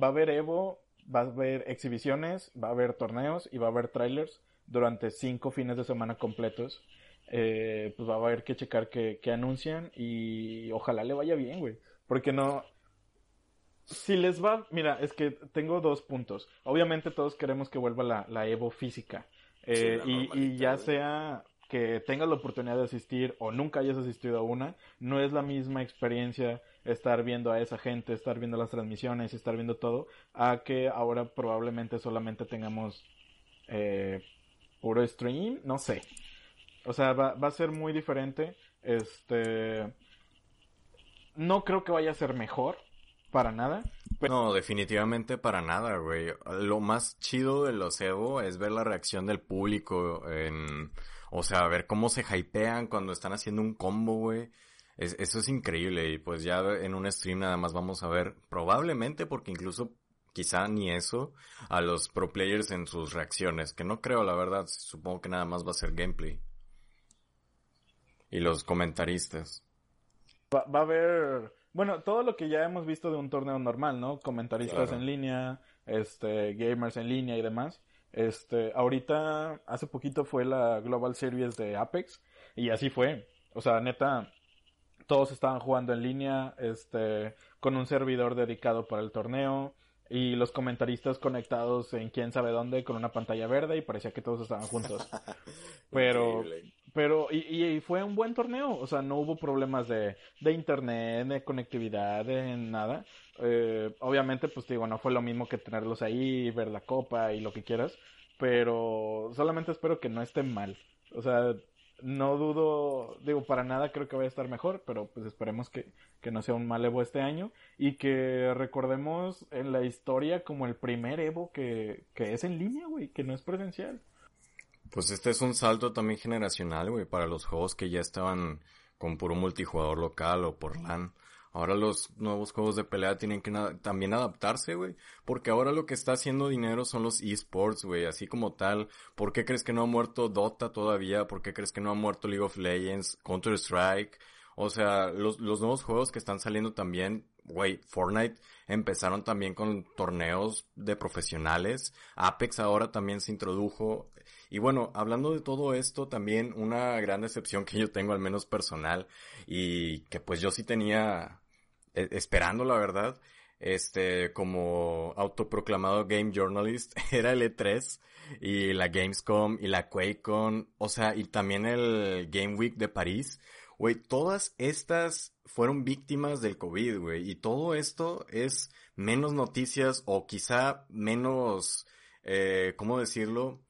va a haber Evo, va a haber exhibiciones, va a haber torneos y va a haber trailers durante cinco fines de semana completos. Pues va a haber que checar que, que anuncian y ojalá le vaya bien, güey. Porque no... Si les va... Mira, es que tengo dos puntos. Obviamente todos queremos que vuelva la, la Evo física. Eh, Sí, la y, y ya sea que tengas la oportunidad de asistir o nunca hayas asistido a una, no es la misma experiencia estar viendo a esa gente, estar viendo las transmisiones, estar viendo todo, a que ahora probablemente solamente tengamos eh, puro stream, no sé. O sea, va, va a ser muy diferente. Este. No creo que vaya a ser mejor. Para nada. No, definitivamente para nada, güey. Lo más chido de los Evo es ver la reacción del público en... O sea, ver cómo se hypean cuando están haciendo un combo, güey. Es- eso es increíble y pues ya en un stream nada más vamos a ver, probablemente porque incluso quizá ni eso, a los pro players en sus reacciones, que no creo, la verdad, supongo que nada más va a ser gameplay. Y los comentaristas. Va, va a haber. Bueno, todo lo que ya hemos visto de un torneo normal, ¿no? Comentaristas Claro. en línea, este, gamers en línea y demás. Este, ahorita, hace poquito fue la Global Series de Apex. Y así fue. O sea, neta, todos estaban jugando en línea, este, con un servidor dedicado para el torneo. Y los comentaristas conectados en quién sabe dónde con una pantalla verde y parecía que todos estaban juntos. Pero, Increíble. Pero, y, y fue un buen torneo, o sea, no hubo problemas de, de internet, de conectividad, de nada. Eh, obviamente, pues digo, no fue lo mismo que tenerlos ahí, ver la copa y lo que quieras, pero solamente espero que no estén mal. O sea, no dudo, digo, para nada creo que vaya a estar mejor, pero pues esperemos que, que no sea un mal Evo este año y que recordemos en la historia como el primer Evo que, que es en línea, güey, que no es presencial. Pues este es un salto también generacional, güey, para los juegos que ya estaban con puro multijugador local o por LAN. Ahora los nuevos juegos de pelea tienen que también adaptarse, güey. Porque ahora lo que está haciendo dinero son los esports, güey. Así como tal. ¿Por qué crees que no ha muerto Dota todavía? ¿Por qué crees que no ha muerto League of Legends? Counter-Strike. O sea, los, los nuevos juegos que están saliendo también, güey, Fortnite empezaron también con torneos de profesionales. Apex ahora también se introdujo. Y bueno, hablando de todo esto, también una gran decepción que yo tengo, al menos personal, y que pues yo sí tenía eh, esperando, la verdad, este, como autoproclamado game journalist, era el E3 y la Gamescom y la QuakeCon, o sea, y también el Game Week de París. Güey, todas estas fueron víctimas del COVID, güey, y todo esto es menos noticias o quizá menos, eh, ¿cómo decirlo?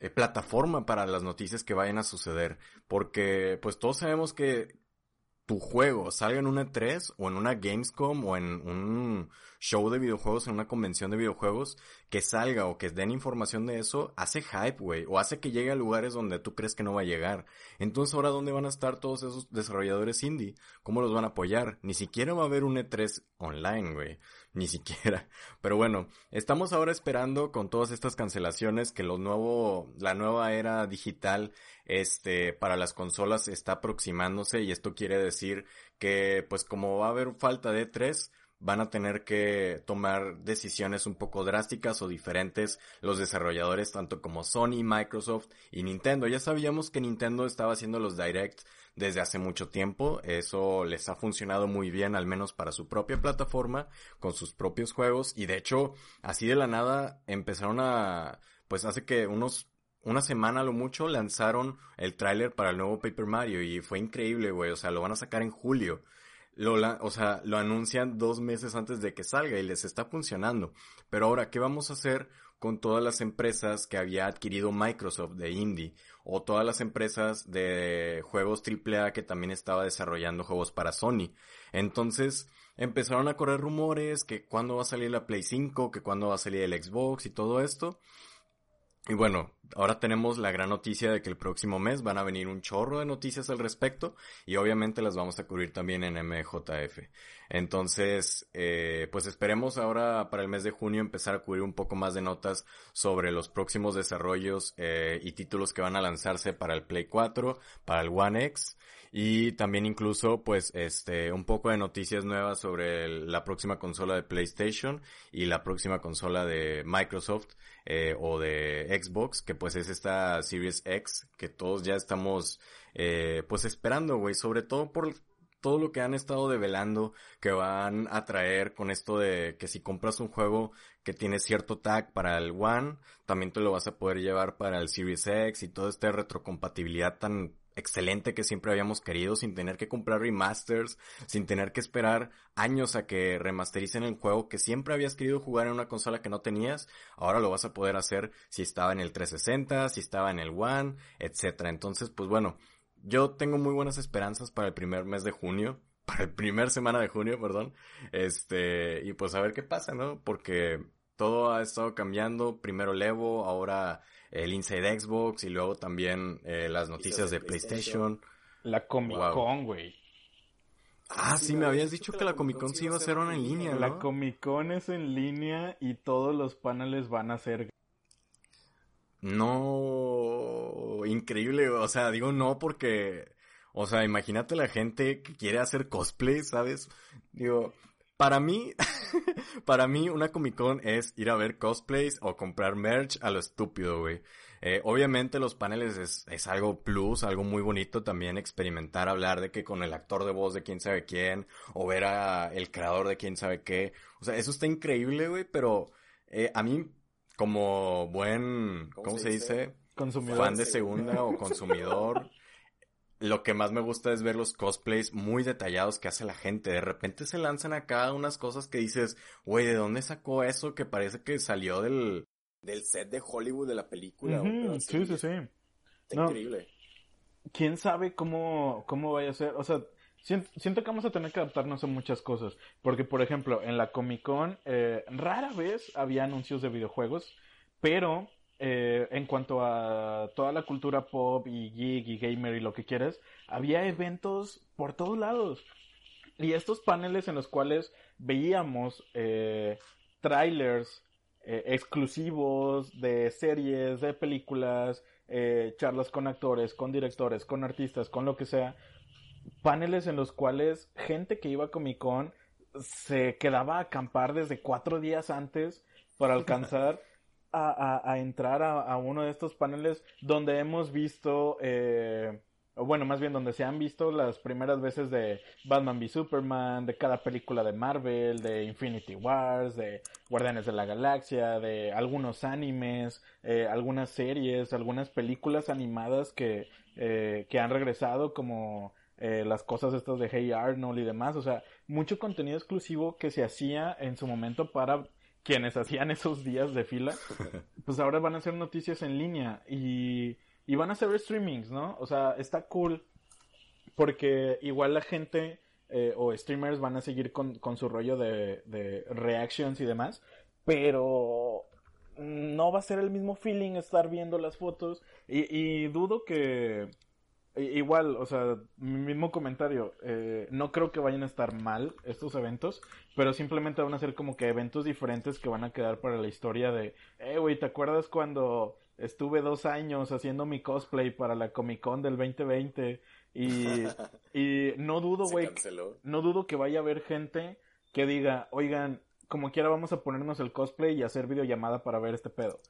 Eh, plataforma para las noticias que vayan a suceder. Porque pues todos sabemos que tu juego salga en una E3 o en una Gamescom o en un show de videojuegos, en una convención de videojuegos, que salga o que den información de eso, hace hype, güey, o hace que llegue a lugares donde tú crees que no va a llegar. Entonces ahora, ¿dónde van a estar todos esos desarrolladores indie? ¿Cómo los van a apoyar? Ni siquiera va a haber un E3 online, güey. Ni siquiera. Pero bueno, estamos ahora esperando con todas estas cancelaciones que lo nuevo, la nueva era digital, este, para las consolas está aproximándose y esto quiere decir que, pues como va a haber falta de E3, van a tener que tomar decisiones un poco drásticas o diferentes los desarrolladores tanto como Sony, Microsoft y Nintendo. Ya sabíamos que Nintendo estaba haciendo los directs desde hace mucho tiempo. Eso les ha funcionado muy bien, al menos para su propia plataforma, con sus propios juegos. Y de hecho, así de la nada empezaron a, pues hace que unos una semana a lo mucho lanzaron el tráiler para el nuevo Paper Mario y fue increíble, güey. O sea, lo van a sacar en julio. Lo, o sea, lo anuncian dos meses antes de que salga y les está funcionando. Pero ahora, ¿qué vamos a hacer con todas las empresas que había adquirido Microsoft de indie? O todas las empresas de juegos AAA que también estaba desarrollando juegos para Sony. Entonces, empezaron a correr rumores que cuándo va a salir la Play 5, que cuándo va a salir el Xbox y todo esto. Y bueno, ahora tenemos la gran noticia de que el próximo mes van a venir un chorro de noticias al respecto y obviamente las vamos a cubrir también en MJF. Entonces, eh, pues esperemos ahora para el mes de junio empezar a cubrir un poco más de notas sobre los próximos desarrollos eh, y títulos que van a lanzarse para el Play 4, para el One X y también incluso pues este un poco de noticias nuevas sobre la próxima consola de PlayStation y la próxima consola de Microsoft eh, o de Xbox que pues es esta Series X que todos ya estamos eh, pues esperando güey. Sobre todo por todo lo que han estado develando que van a traer con esto de que si compras un juego que tiene cierto tag para el One, también te lo vas a poder llevar para el Series X y toda esta retrocompatibilidad tan excelente que siempre habíamos querido sin tener que comprar remasters, sin tener que esperar años a que remastericen el juego que siempre habías querido jugar en una consola que no tenías, ahora lo vas a poder hacer si estaba en el 360, si estaba en el One, etcétera. Entonces, pues bueno, yo tengo muy buenas esperanzas para el primer mes de junio, para el primer semana de junio, perdón. Este, y pues a ver qué pasa, ¿no? Porque todo ha estado cambiando, primero el Evo, ahora el Inside Xbox y luego también eh, las noticias de, PlayStation. La Comic Con, güey. Ah, sí, me habías dicho que la Comic Con sí iba a ser una en línea, ¿no? La Comic Con es en línea y todos los paneles van a ser... No, increíble, o sea, digo no porque, o sea, imagínate la gente que quiere hacer cosplay, ¿sabes? Digo, para mí, para mí una Comic Con es ir a ver cosplays o comprar merch a lo estúpido, güey. Eh, obviamente los paneles es, es, algo plus, algo muy bonito también experimentar, hablar de que con el actor de voz de quién sabe quién, o ver a el creador de quién sabe qué. O sea, eso está increíble, güey, pero eh, a mí, como buen, ¿cómo, se dice? Consumidor. Fan de segunda o consumidor. lo que más me gusta es ver los cosplays muy detallados que hace la gente. De repente se lanzan acá unas cosas que dices, güey, ¿de dónde sacó eso que parece que salió del, del set de Hollywood de la película? sí, sí, sí. increíble. ¿Quién sabe cómo, cómo vaya a ser? O sea, siento, siento, que vamos a tener que adaptarnos a muchas cosas. Porque, por ejemplo, en la Comic Con, eh, rara vez había anuncios de videojuegos, pero eh, en cuanto a toda la cultura pop y geek y gamer y lo que quieras, había eventos por todos lados. Y estos paneles en los cuales veíamos eh, trailers eh, exclusivos de series, de películas, eh, charlas con actores, con directores, con artistas, con lo que sea, paneles en los cuales gente que iba a Comic Con se quedaba a acampar desde cuatro días antes para alcanzar a, entrar a, uno de estos paneles donde hemos visto, eh, bueno, más bien donde se han visto las primeras veces de Batman v Superman, de cada película de Marvel, de Infinity Wars, de Guardianes de la Galaxia, de algunos animes, eh, algunas series, algunas películas animadas que, eh, que han regresado como... las cosas estas de Hey Arnold y demás, o sea, mucho contenido exclusivo que se hacía en su momento para quienes hacían esos días de fila, pues ahora van a hacer noticias en línea y, y van a hacer streamings, ¿no? O sea, está cool porque igual la gente eh, o streamers van a seguir con, con su rollo de, de reactions y demás, pero no va a ser el mismo feeling estar viendo las fotos y, y dudo que Igual, o sea, mismo comentario, eh, no creo que vayan a estar mal estos eventos, pero simplemente van a ser como que eventos diferentes que van a quedar para la historia de, eh, güey, ¿te acuerdas cuando estuve dos años haciendo mi cosplay para la Comic Con del 2020? Y, y no dudo, güey, no dudo que vaya a haber gente que diga, oigan, como quiera vamos a ponernos el cosplay y hacer videollamada para ver este pedo.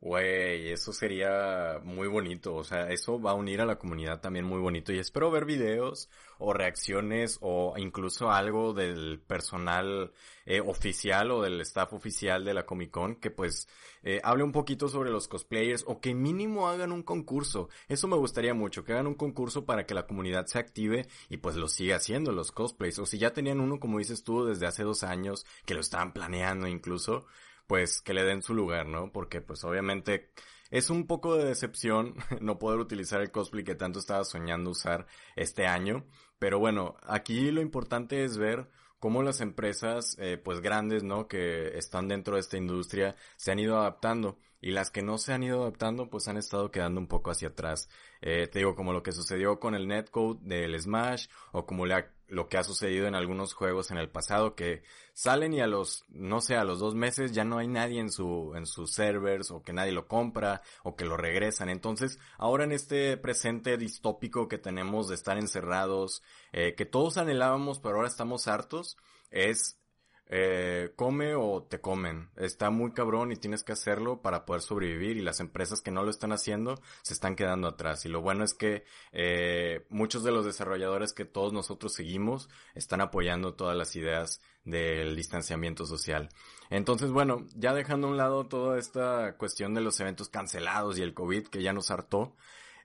Güey, eso sería muy bonito, o sea, eso va a unir a la comunidad también muy bonito y espero ver videos o reacciones o incluso algo del personal eh, oficial o del staff oficial de la Comic Con que pues eh, hable un poquito sobre los cosplayers o que mínimo hagan un concurso. Eso me gustaría mucho, que hagan un concurso para que la comunidad se active y pues lo siga haciendo los cosplays. O si ya tenían uno, como dices tú, desde hace dos años, que lo estaban planeando incluso, pues que le den su lugar, ¿no? Porque pues obviamente es un poco de decepción no poder utilizar el cosplay que tanto estaba soñando usar este año. Pero bueno, aquí lo importante es ver cómo las empresas, eh, pues grandes, ¿no? Que están dentro de esta industria, se han ido adaptando. Y las que no se han ido adaptando, pues han estado quedando un poco hacia atrás. Eh, te digo, como lo que sucedió con el netcode del Smash, o como lo que ha sucedido en algunos juegos en el pasado, que salen y a los, no sé, a los dos meses ya no hay nadie en su, en sus servers, o que nadie lo compra, o que lo regresan. Entonces, ahora en este presente distópico que tenemos de estar encerrados, eh, que todos anhelábamos, pero ahora estamos hartos, es eh, come o te comen. Está muy cabrón y tienes que hacerlo para poder sobrevivir y las empresas que no lo están haciendo se están quedando atrás. Y lo bueno es que eh, muchos de los desarrolladores que todos nosotros seguimos están apoyando todas las ideas del distanciamiento social. Entonces, bueno, ya dejando a un lado toda esta cuestión de los eventos cancelados y el COVID que ya nos hartó,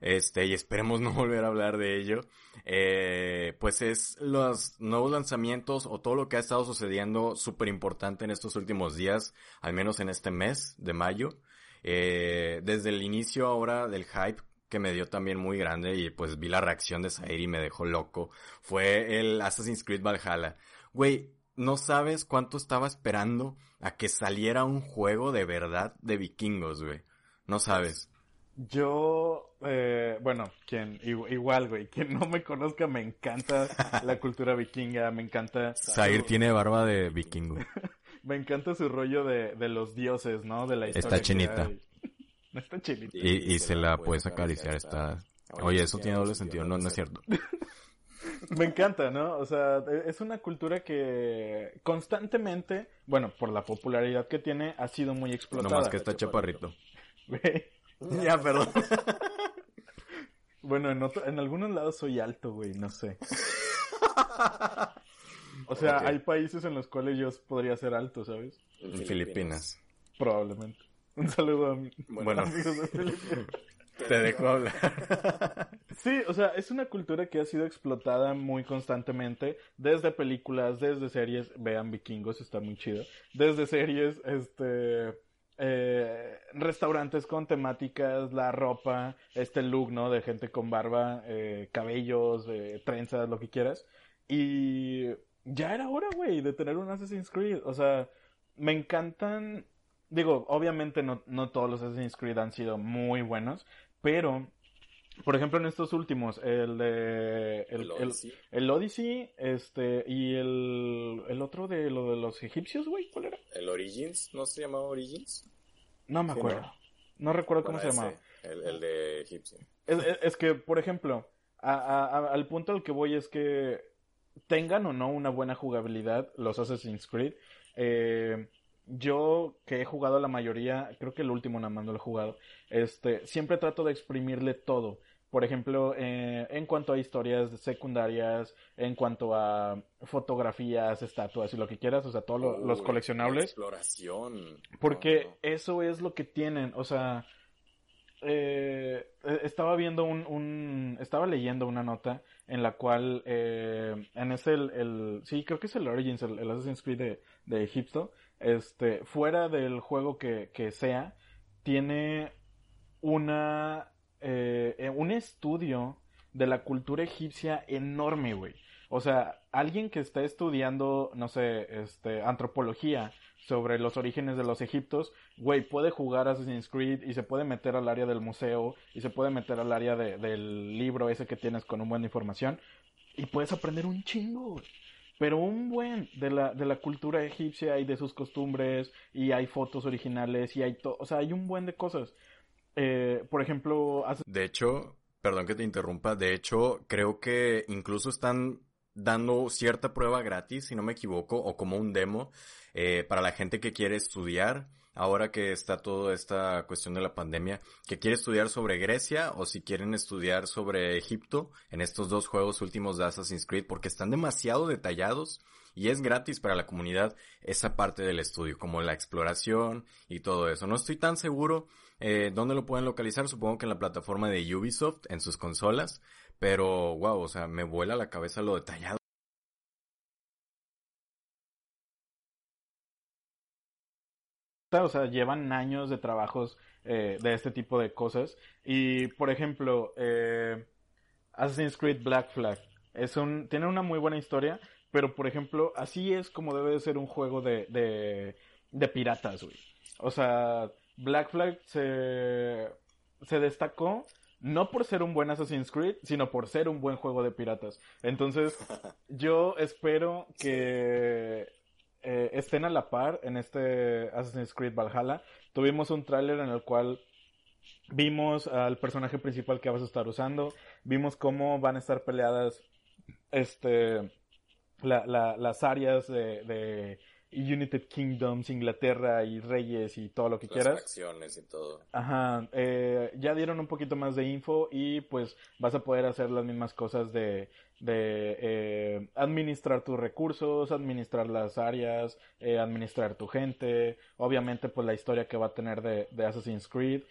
este, y esperemos no volver a hablar de ello, eh, pues es los nuevos lanzamientos o todo lo que ha estado sucediendo súper importante en estos últimos días, al menos en este mes de mayo, eh, desde el inicio ahora del hype que me dio también muy grande y pues vi la reacción de Zaire y me dejó loco, fue el Assassin's Creed Valhalla. Güey, no sabes cuánto estaba esperando a que saliera un juego de verdad de vikingos, güey. No sabes. Yo, eh, bueno, quien igual, güey, quien no me conozca, me encanta la cultura vikinga, me encanta. Zair tiene barba de vikingo. me encanta su rollo de, de los dioses, ¿no? De la historia. Está chinita. No está chinita. Y, y se la puedes acariciar, está. Oye, eso tiene doble sentido, no, no es cierto. Me encanta, ¿no? O sea, e, es una cultura que constantemente, bueno, por la popularidad que tiene, ha sido muy explotada. No más que está chaparrito. Ya, perdón. bueno, en, en algunos lados soy alto, güey, no sé. O sea, hay países en los cuales yo podría ser alto, ¿sabes? En Filipinas. Probablemente. Un saludo a mi... Bueno, te dejo hablar. sí, o sea, es una cultura que ha sido explotada muy constantemente, desde películas, desde series, vean vikingos, está muy chido, desde series, este, eh, restaurantes con temáticas, la ropa, este look, ¿no? De gente con barba, eh, cabellos, eh, trenzas, lo que quieras. Y ya era hora, güey, de tener un Assassin's Creed. O sea, me encantan. Digo, obviamente no, no todos los Assassin's Creed han sido muy buenos, pero por ejemplo, en estos últimos, el de. El, el Odyssey. este. Y el. El otro de lo de los egipcios, güey, ¿cuál era? ¿El Origins? ¿No se llamaba Origins? No me acuerdo. no. recuerdo cómo se llamaba. El, de egipcio. Es, que, por ejemplo, al punto al que voy es que tengan o no una buena jugabilidad los Assassin's Creed. Eh, yo que he jugado la mayoría, creo que el último nada más lo he jugado, este, siempre trato de exprimirle todo. Por ejemplo, eh, en cuanto a historias secundarias, en cuanto a fotografías, estatuas y lo que quieras, o sea, todos los coleccionables. Exploración. Porque eso es lo que tienen, o sea, eh, e, estaba viendo un, estaba leyendo una nota en la cual, eh, en ese, el, sí, creo que es el Origins, el, Assassin's Creed de, de Egipto, este, fuera del juego que, que sea, tiene una, eh, un estudio de la cultura egipcia enorme, güey. O sea, alguien que está estudiando, no sé, este, antropología sobre los orígenes de los egiptos, güey, puede jugar Assassin's Creed y se puede meter al área del museo y se puede meter al área del libro ese que tienes con un buen información y puedes aprender un chingo, güey pero un buen de la, de la cultura egipcia y de sus costumbres, y hay fotos originales, y hay todo, o sea, hay un buen de cosas. Eh, por ejemplo... De hecho, perdón que te interrumpa, de hecho, creo que incluso están dando cierta prueba gratis, si no me equivoco, o como un demo, eh, para la gente que quiere estudiar, ahora que está toda esta cuestión de la pandemia, que quiere estudiar sobre Grecia o si quieren estudiar sobre Egipto en estos dos juegos últimos de Assassin's Creed, porque están demasiado detallados y es gratis para la comunidad esa parte del estudio, como la exploración y todo eso. No estoy tan seguro eh, dónde lo pueden localizar, supongo que en la plataforma de Ubisoft, en sus consolas, pero wow, o sea, me vuela la cabeza lo detallado. O sea, llevan años de trabajos eh, de este tipo de cosas. Y, por ejemplo, eh, Assassin's Creed Black Flag es un, tiene una muy buena historia, pero, por ejemplo, así es como debe de ser un juego de, de, de piratas, güey. O sea, Black Flag se, se destacó no por ser un buen Assassin's Creed, sino por ser un buen juego de piratas. Entonces, yo espero que eh, estén a la par en este Assassin's Creed Valhalla. Tuvimos un tráiler en el cual vimos al personaje principal que vas a estar usando, vimos cómo van a estar peleadas este las áreas de, United Kingdoms, Inglaterra y Reyes y todo lo que quieras. Acciones y todo. Ajá, eh, ya dieron un poquito más de info y pues vas a poder hacer las mismas cosas de, de eh, administrar tus recursos, administrar las áreas, eh, administrar tu gente, obviamente pues la historia que va a tener de, de Assassin's Creed.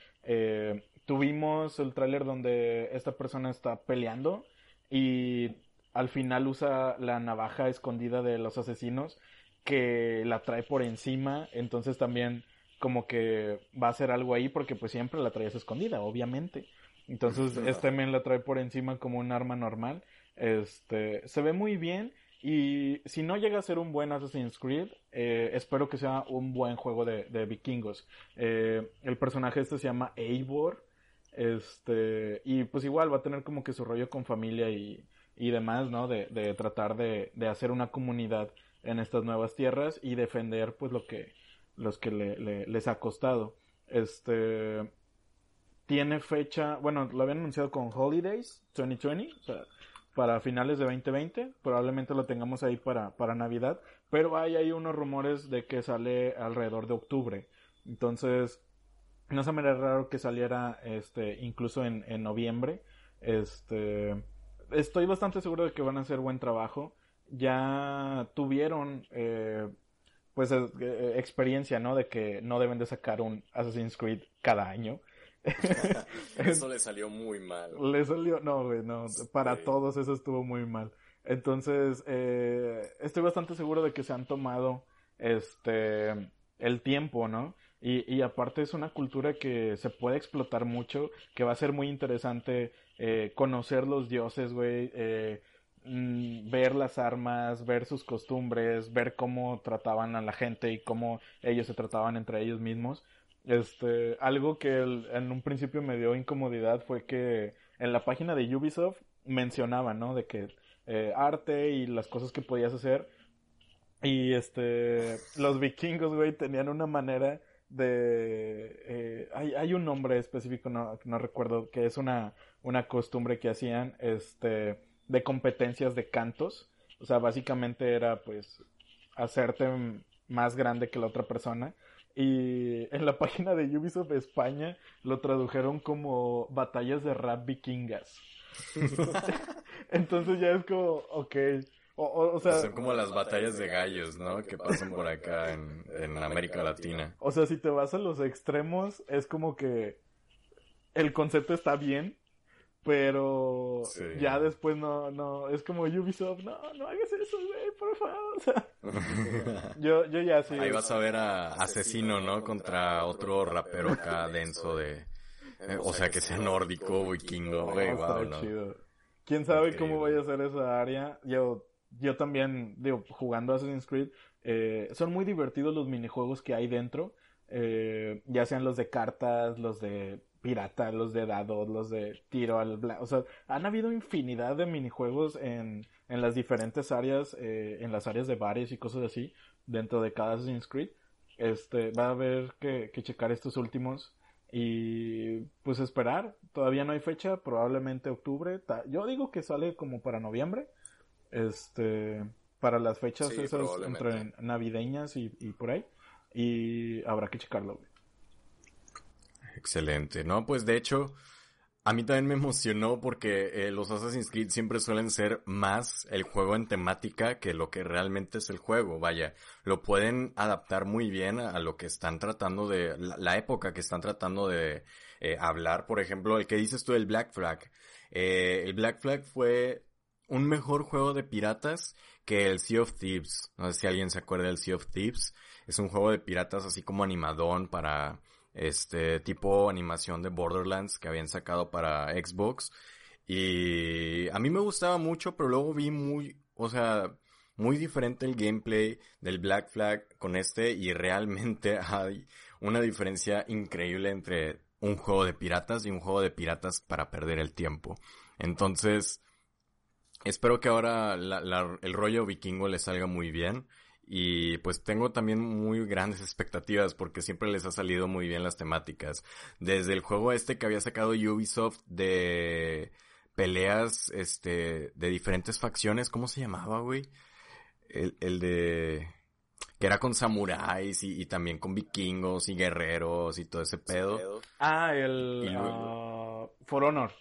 tuvimos el tráiler donde esta persona está peleando y al final usa la navaja escondida de los asesinos que la trae por encima, entonces también como que va a hacer algo ahí porque pues siempre la traes escondida, obviamente. Entonces este men la trae por encima como un arma normal. Este, se ve muy bien y si no llega a ser un buen Assassin's Creed, eh, espero que sea un buen juego de, vikingos. Eh, el personaje este se llama Eivor, este, y pues igual va a tener como que su rollo con familia y, y demás, ¿no? De, de tratar de, de, hacer una comunidad en estas nuevas tierras y defender pues lo que los que le, les ha costado. Este tiene fecha, bueno, lo habían anunciado con Holidays 2020, o sea, para finales de 2020, probablemente lo tengamos ahí para, para Navidad, pero hay ahí unos rumores de que sale alrededor de octubre. Entonces, no se me haría raro que saliera este incluso en, en noviembre. Este estoy bastante seguro de que van a hacer buen trabajo. Ya tuvieron, eh, pues, eh, eh, experiencia, ¿no? De que no deben de sacar un Assassin's Creed cada año. eso le salió muy mal. Le salió, no, güey, no. Para todos eso estuvo muy mal. Entonces, estoy bastante seguro de que se han tomado, este, el tiempo, ¿no? Y, y aparte es una cultura que se puede explotar mucho, que va a ser muy interesante eh, conocer los dioses, güey, eh, mm, ver las armas, ver sus costumbres, ver cómo trataban a la gente y cómo ellos se trataban entre ellos mismos. Este, algo que en un principio me dio incomodidad fue que en la página de Ubisoft mencionaba, ¿no? De que eh, arte y las cosas que podías hacer. Y este, los vikingos, güey, tenían una manera de... Eh, hay, hay, un nombre específico, no, no recuerdo, que es una, una costumbre que hacían este, de competencias de cantos. O sea, básicamente era pues hacerte más grande que la otra persona. Y en la página de Ubisoft España lo tradujeron como batallas de rap vikingas. Entonces ya es como, ok, o, sea, Son como las batallas de gallos, ¿no? Que pasan por acá en, en América Latina. O sea, si te vas a los extremos, es como que el concepto está bien, pero ya después no, no, es como Ubisoft, no, no hagas eso, güey, por favor. O sea, yo, yo ya sí. Ahí vas a ver a Asesino, ¿no? Contra otro rapero acá denso de, eh, o sea, que sea nórdico, vikingo, güey, wow, ¿no? ¿Quién sabe cómo vaya a ser esa área? Yo yo también, digo, jugando Assassin's Creed, eh, son muy divertidos los minijuegos que hay dentro, eh, ya sean los de cartas, los de pirata, los de dados, los de tiro al blanco, o sea, han habido infinidad de minijuegos en, en las diferentes áreas, eh, en las áreas de bares y cosas así, dentro de cada Assassin's Creed. Este, va a haber que, que checar estos últimos y pues esperar, todavía no hay fecha, probablemente octubre, yo digo que sale como para noviembre, Este, para las fechas esas entre navideñas y, y, por ahí. Y habrá que checarlo, güey. Excelente, ¿no? Pues de hecho, a mí también me emocionó porque eh, los Assassin's Creed siempre suelen ser más el juego en temática que lo que realmente es el juego. Vaya, lo pueden adaptar muy bien a, lo que están tratando de, la, época que están tratando de eh, hablar. Por ejemplo, el que dices tú, el Black Flag. Eh, el Black Flag fue un mejor juego de piratas que el Sea of Thieves. No sé si alguien se acuerda del Sea of Thieves. Es un juego de piratas así como animadón para este tipo animación de Borderlands que habían sacado para Xbox. Y a mí me gustaba mucho, pero luego vi muy, o sea, muy diferente el gameplay del Black Flag con este y realmente hay una diferencia increíble entre un juego de piratas y un juego de piratas para perder el tiempo. Entonces, espero que ahora el rollo vikingo le salga muy bien. Y pues tengo también muy grandes expectativas porque siempre les ha salido muy bien las temáticas. Desde el juego este que había sacado Ubisoft de peleas, este, de diferentes facciones, ¿cómo se llamaba, güey? El, el de... que era con samuráis y, también con vikingos y guerreros y todo ese pedo. Ah, el... Ah, For Honor.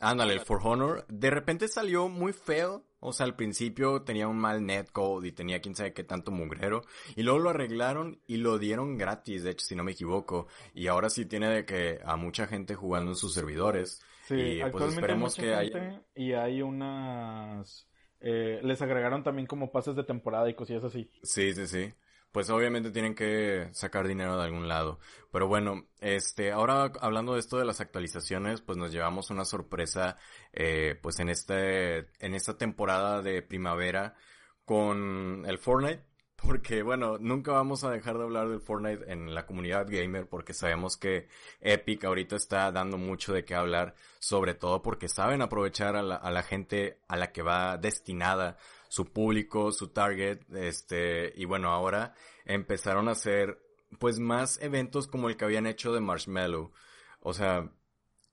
Ándale, el For Honor. De repente salió muy feo o sea, al principio tenía un mal netcode y tenía quién sabe qué tanto mugrero. Y luego lo arreglaron y lo dieron gratis, de hecho, si no me equivoco. Y ahora sí tiene de que a mucha gente jugando en sus servidores. Sí, y pues esperemos que haya... Y hay unas... Eh, les agregaron también como pases de temporada y cosillas así. Sí, sí, sí pues obviamente tienen que sacar dinero de algún lado. Pero bueno, este, ahora hablando de esto de las actualizaciones, pues nos llevamos una sorpresa, eh, pues en este, en esta temporada de primavera con el Fortnite. Porque bueno, nunca vamos a dejar de hablar del Fortnite en la comunidad gamer porque sabemos que Epic ahorita está dando mucho de qué hablar, sobre todo porque saben aprovechar a la, a la gente a la que va destinada su público, su target, este, y bueno, ahora empezaron a hacer pues más eventos como el que habían hecho de Marshmallow. O sea,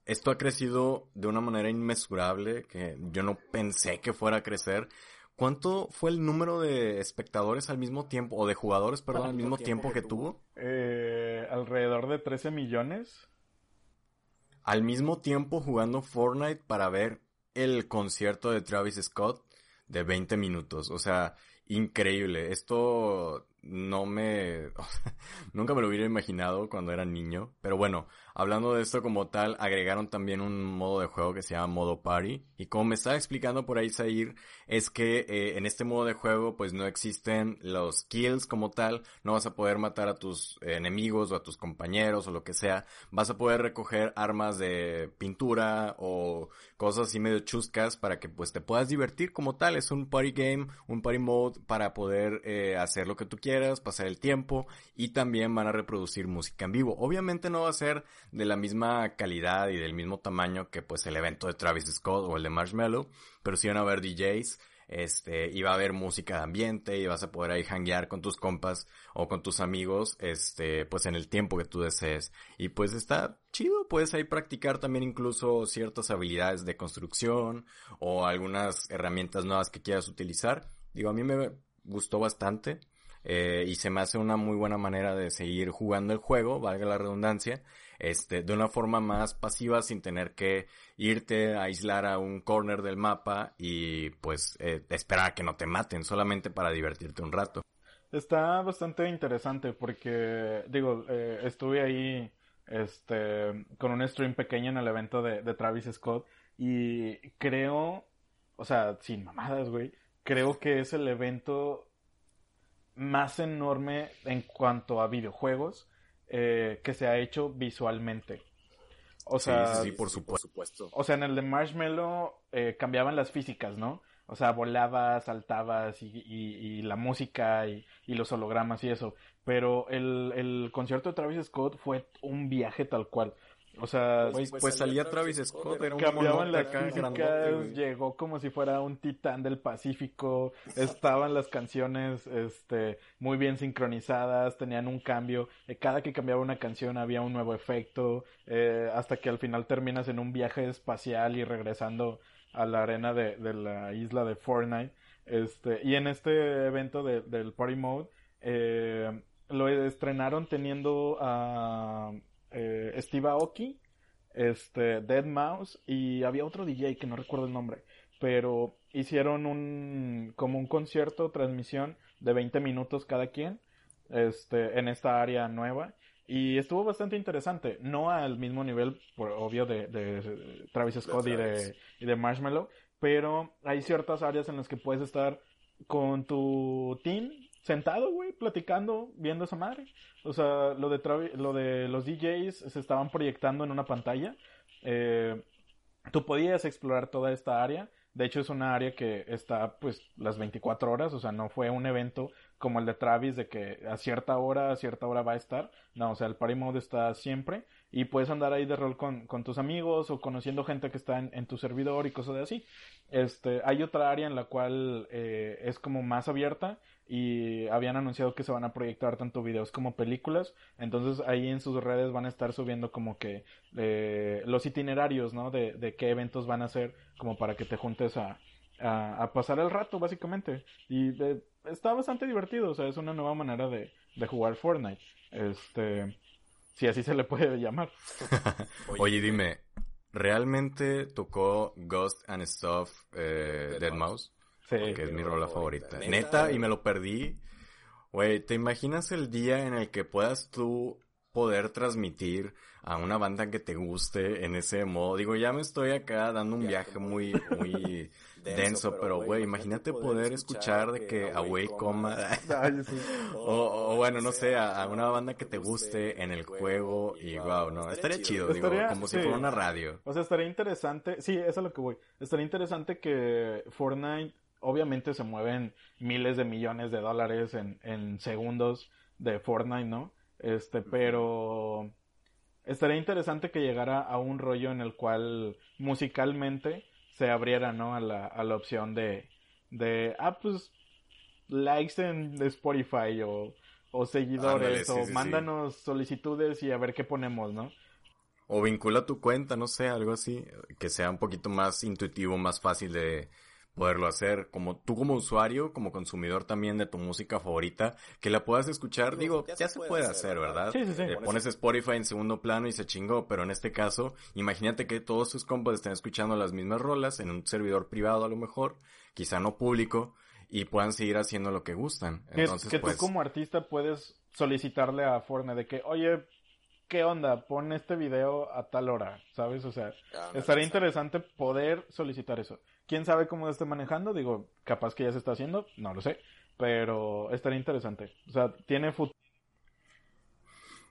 esto ha crecido de una manera inmesurable que yo no pensé que fuera a crecer. ¿Cuánto fue el número de espectadores al mismo tiempo, o de jugadores, perdón, al mismo tiempo, que, tuvo? Eh, alrededor de 13 millones. Al mismo tiempo jugando Fortnite para ver el concierto de Travis Scott de 20 minutos. O sea, increíble. Esto no me... nunca me lo hubiera imaginado cuando era niño. Pero bueno, hablando de esto como tal, agregaron también un modo de juego que se llama modo party. Y como me estaba explicando por ahí Zair, es que eh, en este modo de juego pues no existen los kills como tal. No vas a poder matar a tus enemigos o a tus compañeros o lo que sea. Vas a poder recoger armas de pintura o cosas así medio chuscas para que pues te puedas divertir como tal. Es un party game, un party mode para poder eh, hacer lo que tú quieras, pasar el tiempo y también van a reproducir música en vivo. Obviamente no va a ser de la misma calidad y del mismo tamaño que pues el evento de Travis Scott o el de Marshmallow, pero sí van a haber DJs, este, y va a haber música de ambiente y vas a poder ahí hanguear con tus compas o con tus amigos, este, pues en el tiempo que tú desees. Y pues está chido, puedes ahí practicar también incluso ciertas habilidades de construcción o algunas herramientas nuevas que quieras utilizar. Digo, a mí me gustó bastante. Eh, y se me hace una muy buena manera de seguir jugando el juego, valga la redundancia, este, de una forma más pasiva sin tener que irte a aislar a un corner del mapa y pues eh, esperar a que no te maten solamente para divertirte un rato. Está bastante interesante porque, digo, eh, estuve ahí este, con un stream pequeño en el evento de, de Travis Scott y creo, o sea, sin mamadas, güey, creo que es el evento más enorme en cuanto a videojuegos eh, que se ha hecho visualmente. O sea, sí, sí, por, supuesto. O sea, en el de Marshmallow eh, cambiaban las físicas, ¿no? O sea, volabas, saltabas y, y, la música y, y, los hologramas y eso. Pero el, el concierto de Travis Scott fue un viaje tal cual. O sea, pues, pues, salía Travis Scott, era un cambiaban las físicas, llegó como si fuera un titán del Pacífico, estaban las canciones este muy bien sincronizadas, tenían un cambio, eh, cada que cambiaba una canción había un nuevo efecto, eh, hasta que al final terminas en un viaje espacial y regresando a la arena de, de la isla de Fortnite. Este, y en este evento de, del Party Mode, eh, lo estrenaron teniendo a eh, Steve Aoki, este, Dead Mouse y había otro DJ que no recuerdo el nombre, pero hicieron un, como un concierto, transmisión de 20 minutos cada quien, este, en esta área nueva. Y estuvo bastante interesante, no al mismo nivel, por obvio, de, de Travis Scott y de, y de Marshmallow, pero hay ciertas áreas en las que puedes estar con tu team sentado, güey, platicando, viendo esa madre. O sea, lo de, lo de los DJs se estaban proyectando en una pantalla. Eh, tú podías explorar toda esta área. De hecho, es una área que está, pues, las 24 horas. O sea, no fue un evento como el de Travis de que a cierta hora, a cierta hora va a estar. No, o sea, el party mode está siempre y puedes andar ahí de rol con, con tus amigos o conociendo gente que está en, tu servidor y cosas de así. Este, hay otra área en la cual eh, es como más abierta y habían anunciado que se van a proyectar tanto videos como películas. Entonces ahí en sus redes van a estar subiendo como que eh, los itinerarios, ¿no? De, de qué eventos van a hacer como para que te juntes a, a, a pasar el rato, básicamente. Y de, está bastante divertido, o sea, es una nueva manera de, de jugar Fortnite. Este, si así se le puede llamar. Oye, dime, ¿realmente tocó Ghost and Stuff eh, Dead Mouse? Sí. Que es mi rola favorita. Neta, y me lo perdí. Güey, ¿te imaginas el día en el que puedas tú poder transmitir a una banda que te guste en ese modo? Digo, ya me estoy acá dando un viaje muy, muy denso, pero güey, imagínate poder escuchar de que Away coma o, o, bueno, no sé, a, a, una banda que te guste en el juego y wow, no, estaría chido, digo, estaría, como si fuera una radio. O sea, estaría interesante, sí, eso es a lo que voy. Estaría interesante que Fortnite obviamente se mueven miles de millones de dólares en, en segundos de Fortnite, ¿no? Este, pero estaría interesante que llegara a un rollo en el cual musicalmente se abriera, ¿no? A la, a la opción de, de, ah, pues, likes en Spotify o, o seguidores Ándale, o sí, sí, mándanos solicitudes y a ver qué ponemos, ¿no? O vincula tu cuenta, no sé, algo así, que sea un poquito más intuitivo, más fácil de poderlo hacer, como tú como usuario, como consumidor también de tu música favorita, que la puedas escuchar, digo, ya, ya se puede hacer, ¿verdad? Sí, sí, sí. Eh, pones Spotify en segundo plano y se chingó, pero en este caso, imagínate que todos tus compas estén escuchando las mismas rolas en un servidor privado a lo mejor, quizá no público, y puedan seguir haciendo lo que gustan. Entonces, que, que pues... tú como artista puedes solicitarle a Fortnite de que, oye, ¿qué onda? Pon este video a tal hora, ¿sabes? O sea, Ah, estaría interesante poder solicitar eso. ¿Quién sabe cómo lo esté manejando? Digo, capaz que ya se está haciendo, no lo sé, pero estaría interesante. O sea, tiene futuro.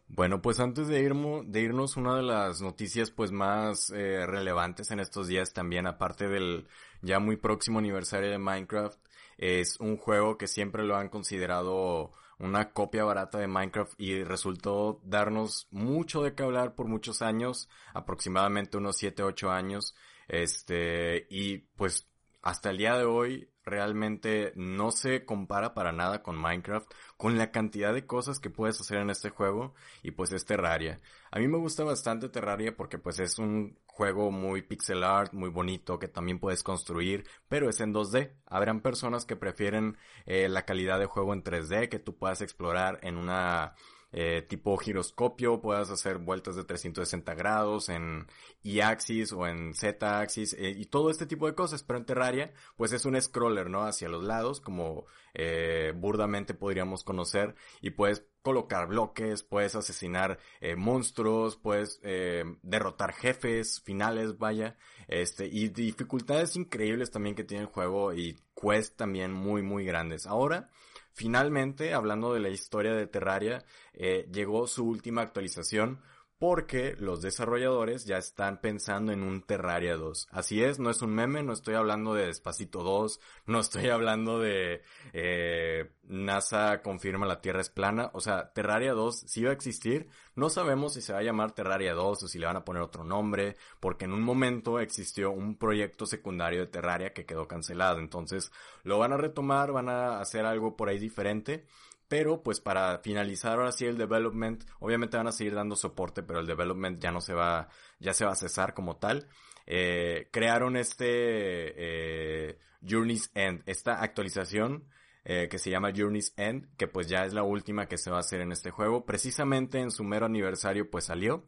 Bueno, pues antes de, irmo, de irnos, una de las noticias pues más eh, relevantes en estos días también, aparte del ya muy próximo aniversario de Minecraft, es un juego que siempre lo han considerado una copia barata de Minecraft y resultó darnos mucho de qué hablar por muchos años, aproximadamente unos 7, 8 años, este, y pues hasta el día de hoy realmente no se compara para nada con Minecraft, con la cantidad de cosas que puedes hacer en este juego y pues es Terraria. A mí me gusta bastante Terraria porque pues es un juego muy pixel art, muy bonito, que también puedes construir, pero es en 2D. Habrán personas que prefieren eh, la calidad de juego en 3D, que tú puedas explorar en una eh, tipo giroscopio, puedas hacer vueltas de 360 grados en Y-axis o en Z-axis eh, y todo este tipo de cosas, pero en Terraria pues es un scroller, ¿no? Hacia los lados, como eh, burdamente podríamos conocer y puedes colocar bloques, puedes asesinar eh, monstruos, puedes eh, derrotar jefes finales, vaya, este, y dificultades increíbles también que tiene el juego y quests también muy muy grandes. Ahora, finalmente, hablando de la historia de Terraria, eh, llegó su última actualización porque los desarrolladores ya están pensando en un Terraria 2. Así es, no es un meme, no estoy hablando de Despacito 2, no estoy hablando de eh, NASA confirma la Tierra es plana, o sea, Terraria 2 sí va a existir, no sabemos si se va a llamar Terraria 2 o si le van a poner otro nombre, porque en un momento existió un proyecto secundario de Terraria que quedó cancelado, entonces lo van a retomar, van a hacer algo por ahí diferente, pero pues para finalizar ahora sí el development, obviamente van a seguir dando soporte, pero el development ya no se va, ya se va a cesar como tal. Eh, crearon este eh, Journey's End, esta actualización eh, que se llama Journey's End, que pues ya es la última que se va a hacer en este juego. Precisamente en su mero aniversario pues salió,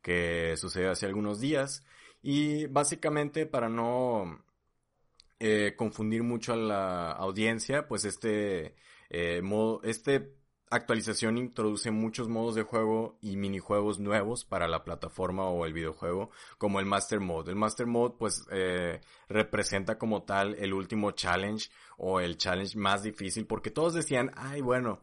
que sucedió hace algunos días. Y básicamente para no confundir mucho a la audiencia, pues este eh, modo, este actualización introduce muchos modos de juego y minijuegos nuevos para la plataforma o el videojuego, como el Master Mode. El Master Mode, pues, eh, representa como tal el último challenge o el challenge más difícil, porque todos decían, ay, bueno,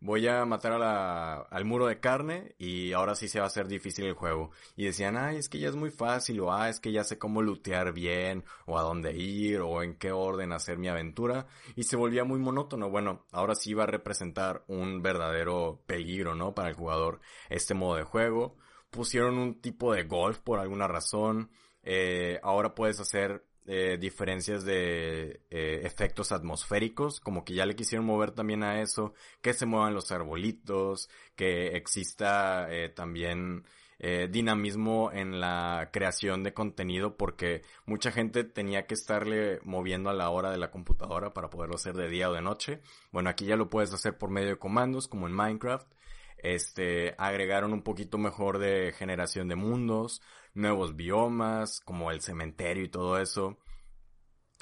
voy a matar a la, al muro de carne y ahora sí se va a hacer difícil el juego. Y decían, ay, es que ya es muy fácil, o ah, es que ya sé cómo lootear bien, o a dónde ir, o en qué orden hacer mi aventura. Y se volvía muy monótono. Bueno, ahora sí va a representar un verdadero peligro, ¿no? Para el jugador este modo de juego. Pusieron un tipo de golf por alguna razón. Eh, ahora puedes hacer eh, diferencias de eh, efectos atmosféricos, como que ya le quisieron mover también a eso, que se muevan los arbolitos, que exista eh, también dinamismo en la creación de contenido, porque mucha gente tenía que estarle moviendo a la hora de la computadora para poderlo hacer de día o de noche. Bueno, aquí ya lo puedes hacer por medio de comandos, como en Minecraft. Este, agregaron un poquito mejor de generación de mundos, nuevos biomas, como el cementerio y todo eso.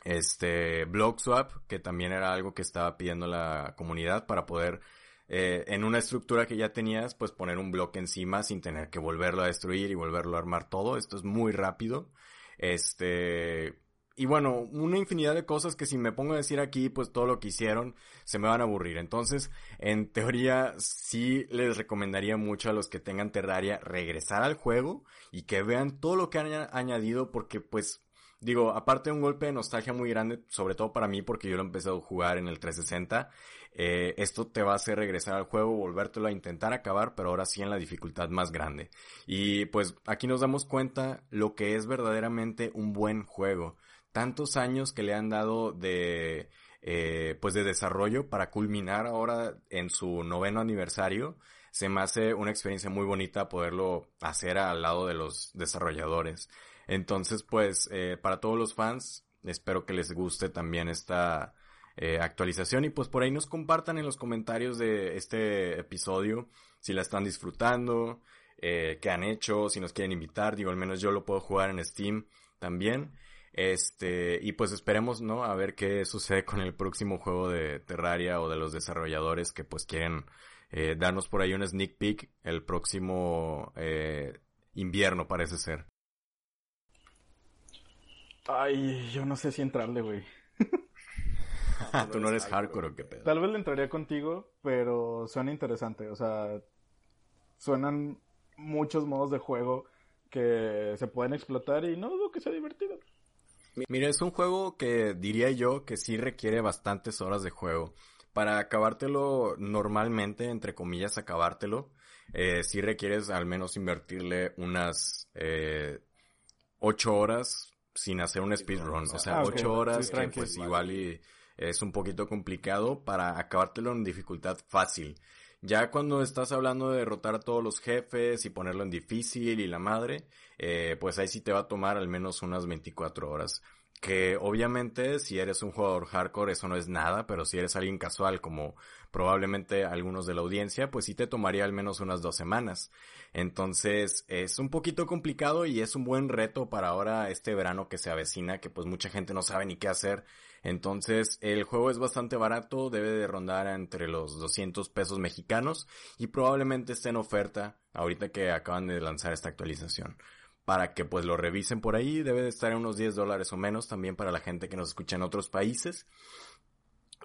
Este, Block Swap, que también era algo que estaba pidiendo la comunidad para poder, eh, en una estructura que ya tenías, pues poner un bloque encima sin tener que volverlo a destruir y volverlo a armar todo. Esto es muy rápido. Este, y bueno, una infinidad de cosas que si me pongo a decir aquí, pues todo lo que hicieron se me van a aburrir. Entonces, en teoría, sí les recomendaría mucho a los que tengan Terraria regresar al juego y que vean todo lo que han añadido porque pues digo, aparte de un golpe de nostalgia muy grande, sobre todo para mí porque yo lo he empezado a jugar en el 360, eh, esto te va a hacer regresar al juego, volvértelo a intentar acabar, pero ahora sí en la dificultad más grande. Y pues aquí nos damos cuenta lo que es verdaderamente un buen juego tantos años que le han dado de, eh, pues de desarrollo para culminar ahora en su noveno aniversario, se me hace una experiencia muy bonita poderlo hacer al lado de los desarrolladores. Entonces, pues, eh, para todos los fans, espero que les guste también esta eh, actualización y pues por ahí nos compartan en los comentarios de este episodio si la están disfrutando, qué han hecho, si nos quieren invitar, digo, al menos yo lo puedo jugar en Steam también. Este, y pues esperemos, ¿no? A ver qué sucede con el próximo juego de Terraria o de los desarrolladores que pues quieren eh, darnos por ahí un sneak peek el próximo eh, invierno parece ser. Ay, yo no sé si entrarle, güey. Tú no eres hardcore o qué pedo. Tal vez le entraría contigo, pero suena interesante. O sea, suenan muchos modos de juego que se pueden explotar y no dudo que sea divertido. Mira, es un juego que diría yo que sí requiere bastantes horas de juego. Para acabártelo normalmente, entre comillas, acabártelo, eh, sí requieres al menos invertirle unas eh, ocho horas sin hacer un speedrun. O sea, ah, ocho horas que pues igual y es un poquito complicado para acabártelo en dificultad fácil. Ya cuando estás hablando de derrotar a todos los jefes y ponerlo en difícil y la madre, eh, pues ahí sí te va a tomar al menos unas 24 horas. Que obviamente si eres un jugador hardcore eso no es nada, pero si eres alguien casual como probablemente algunos de la audiencia, pues sí te tomaría al menos unas dos semanas. Entonces es un poquito complicado y es un buen reto para ahora este verano que se avecina, que pues mucha gente no sabe ni qué hacer entonces, el juego es bastante barato, debe de rondar entre los 200 pesos mexicanos y probablemente esté en oferta ahorita que acaban de lanzar esta actualización. Para que pues lo revisen por ahí, debe de estar en unos 10 dólares o menos también para la gente que nos escucha en otros países.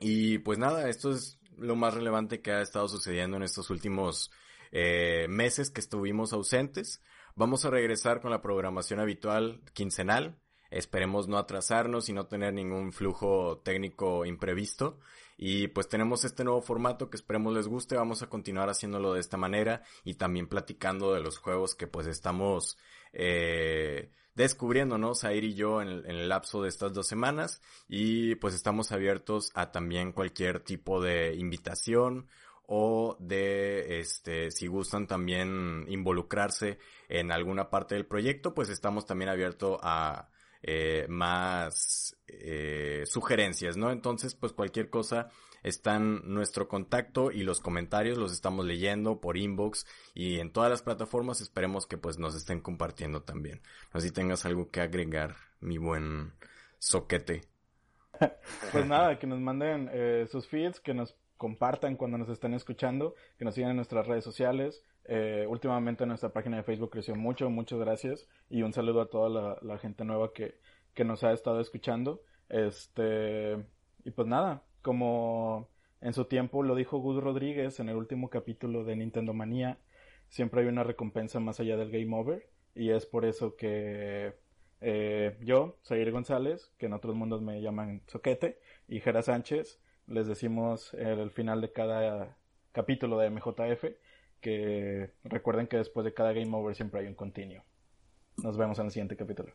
Y pues nada, esto es lo más relevante que ha estado sucediendo en estos últimos eh, meses que estuvimos ausentes. Vamos a regresar con la programación habitual quincenal. Esperemos no atrasarnos y no tener ningún flujo técnico imprevisto. Y pues tenemos este nuevo formato que esperemos les guste. Vamos a continuar haciéndolo de esta manera y también platicando de los juegos que pues estamos eh, descubriendo, ¿no? Zair y yo en el, en el, lapso de estas dos semanas. Y pues estamos abiertos a también cualquier tipo de invitación o de este si gustan también involucrarse en alguna parte del proyecto pues estamos también abiertos a eh, más eh, sugerencias no entonces pues cualquier cosa están nuestro contacto y los comentarios los estamos leyendo por inbox y en todas las plataformas. Esperemos que pues nos estén compartiendo también. No sé si tengas algo que agregar mi buen soquete. Pues nada que nos manden eh, sus feeds que nos compartan cuando nos estén escuchando, que nos sigan en nuestras redes sociales. Eh, últimamente nuestra página de Facebook creció mucho, muchas gracias. Y un saludo a toda la, gente nueva que, que, nos ha estado escuchando. Este, y pues nada, como en su tiempo lo dijo Gus Rodríguez en el último capítulo de Nintendo Manía, siempre hay una recompensa más allá del Game Over. Y es por eso que eh, yo, Zaire González, que en otros mundos me llaman Soquete, y Jera Sánchez, les decimos el final de cada capítulo de MJF que recuerden que después de cada game over siempre hay un continuo. Nos vemos en el siguiente capítulo.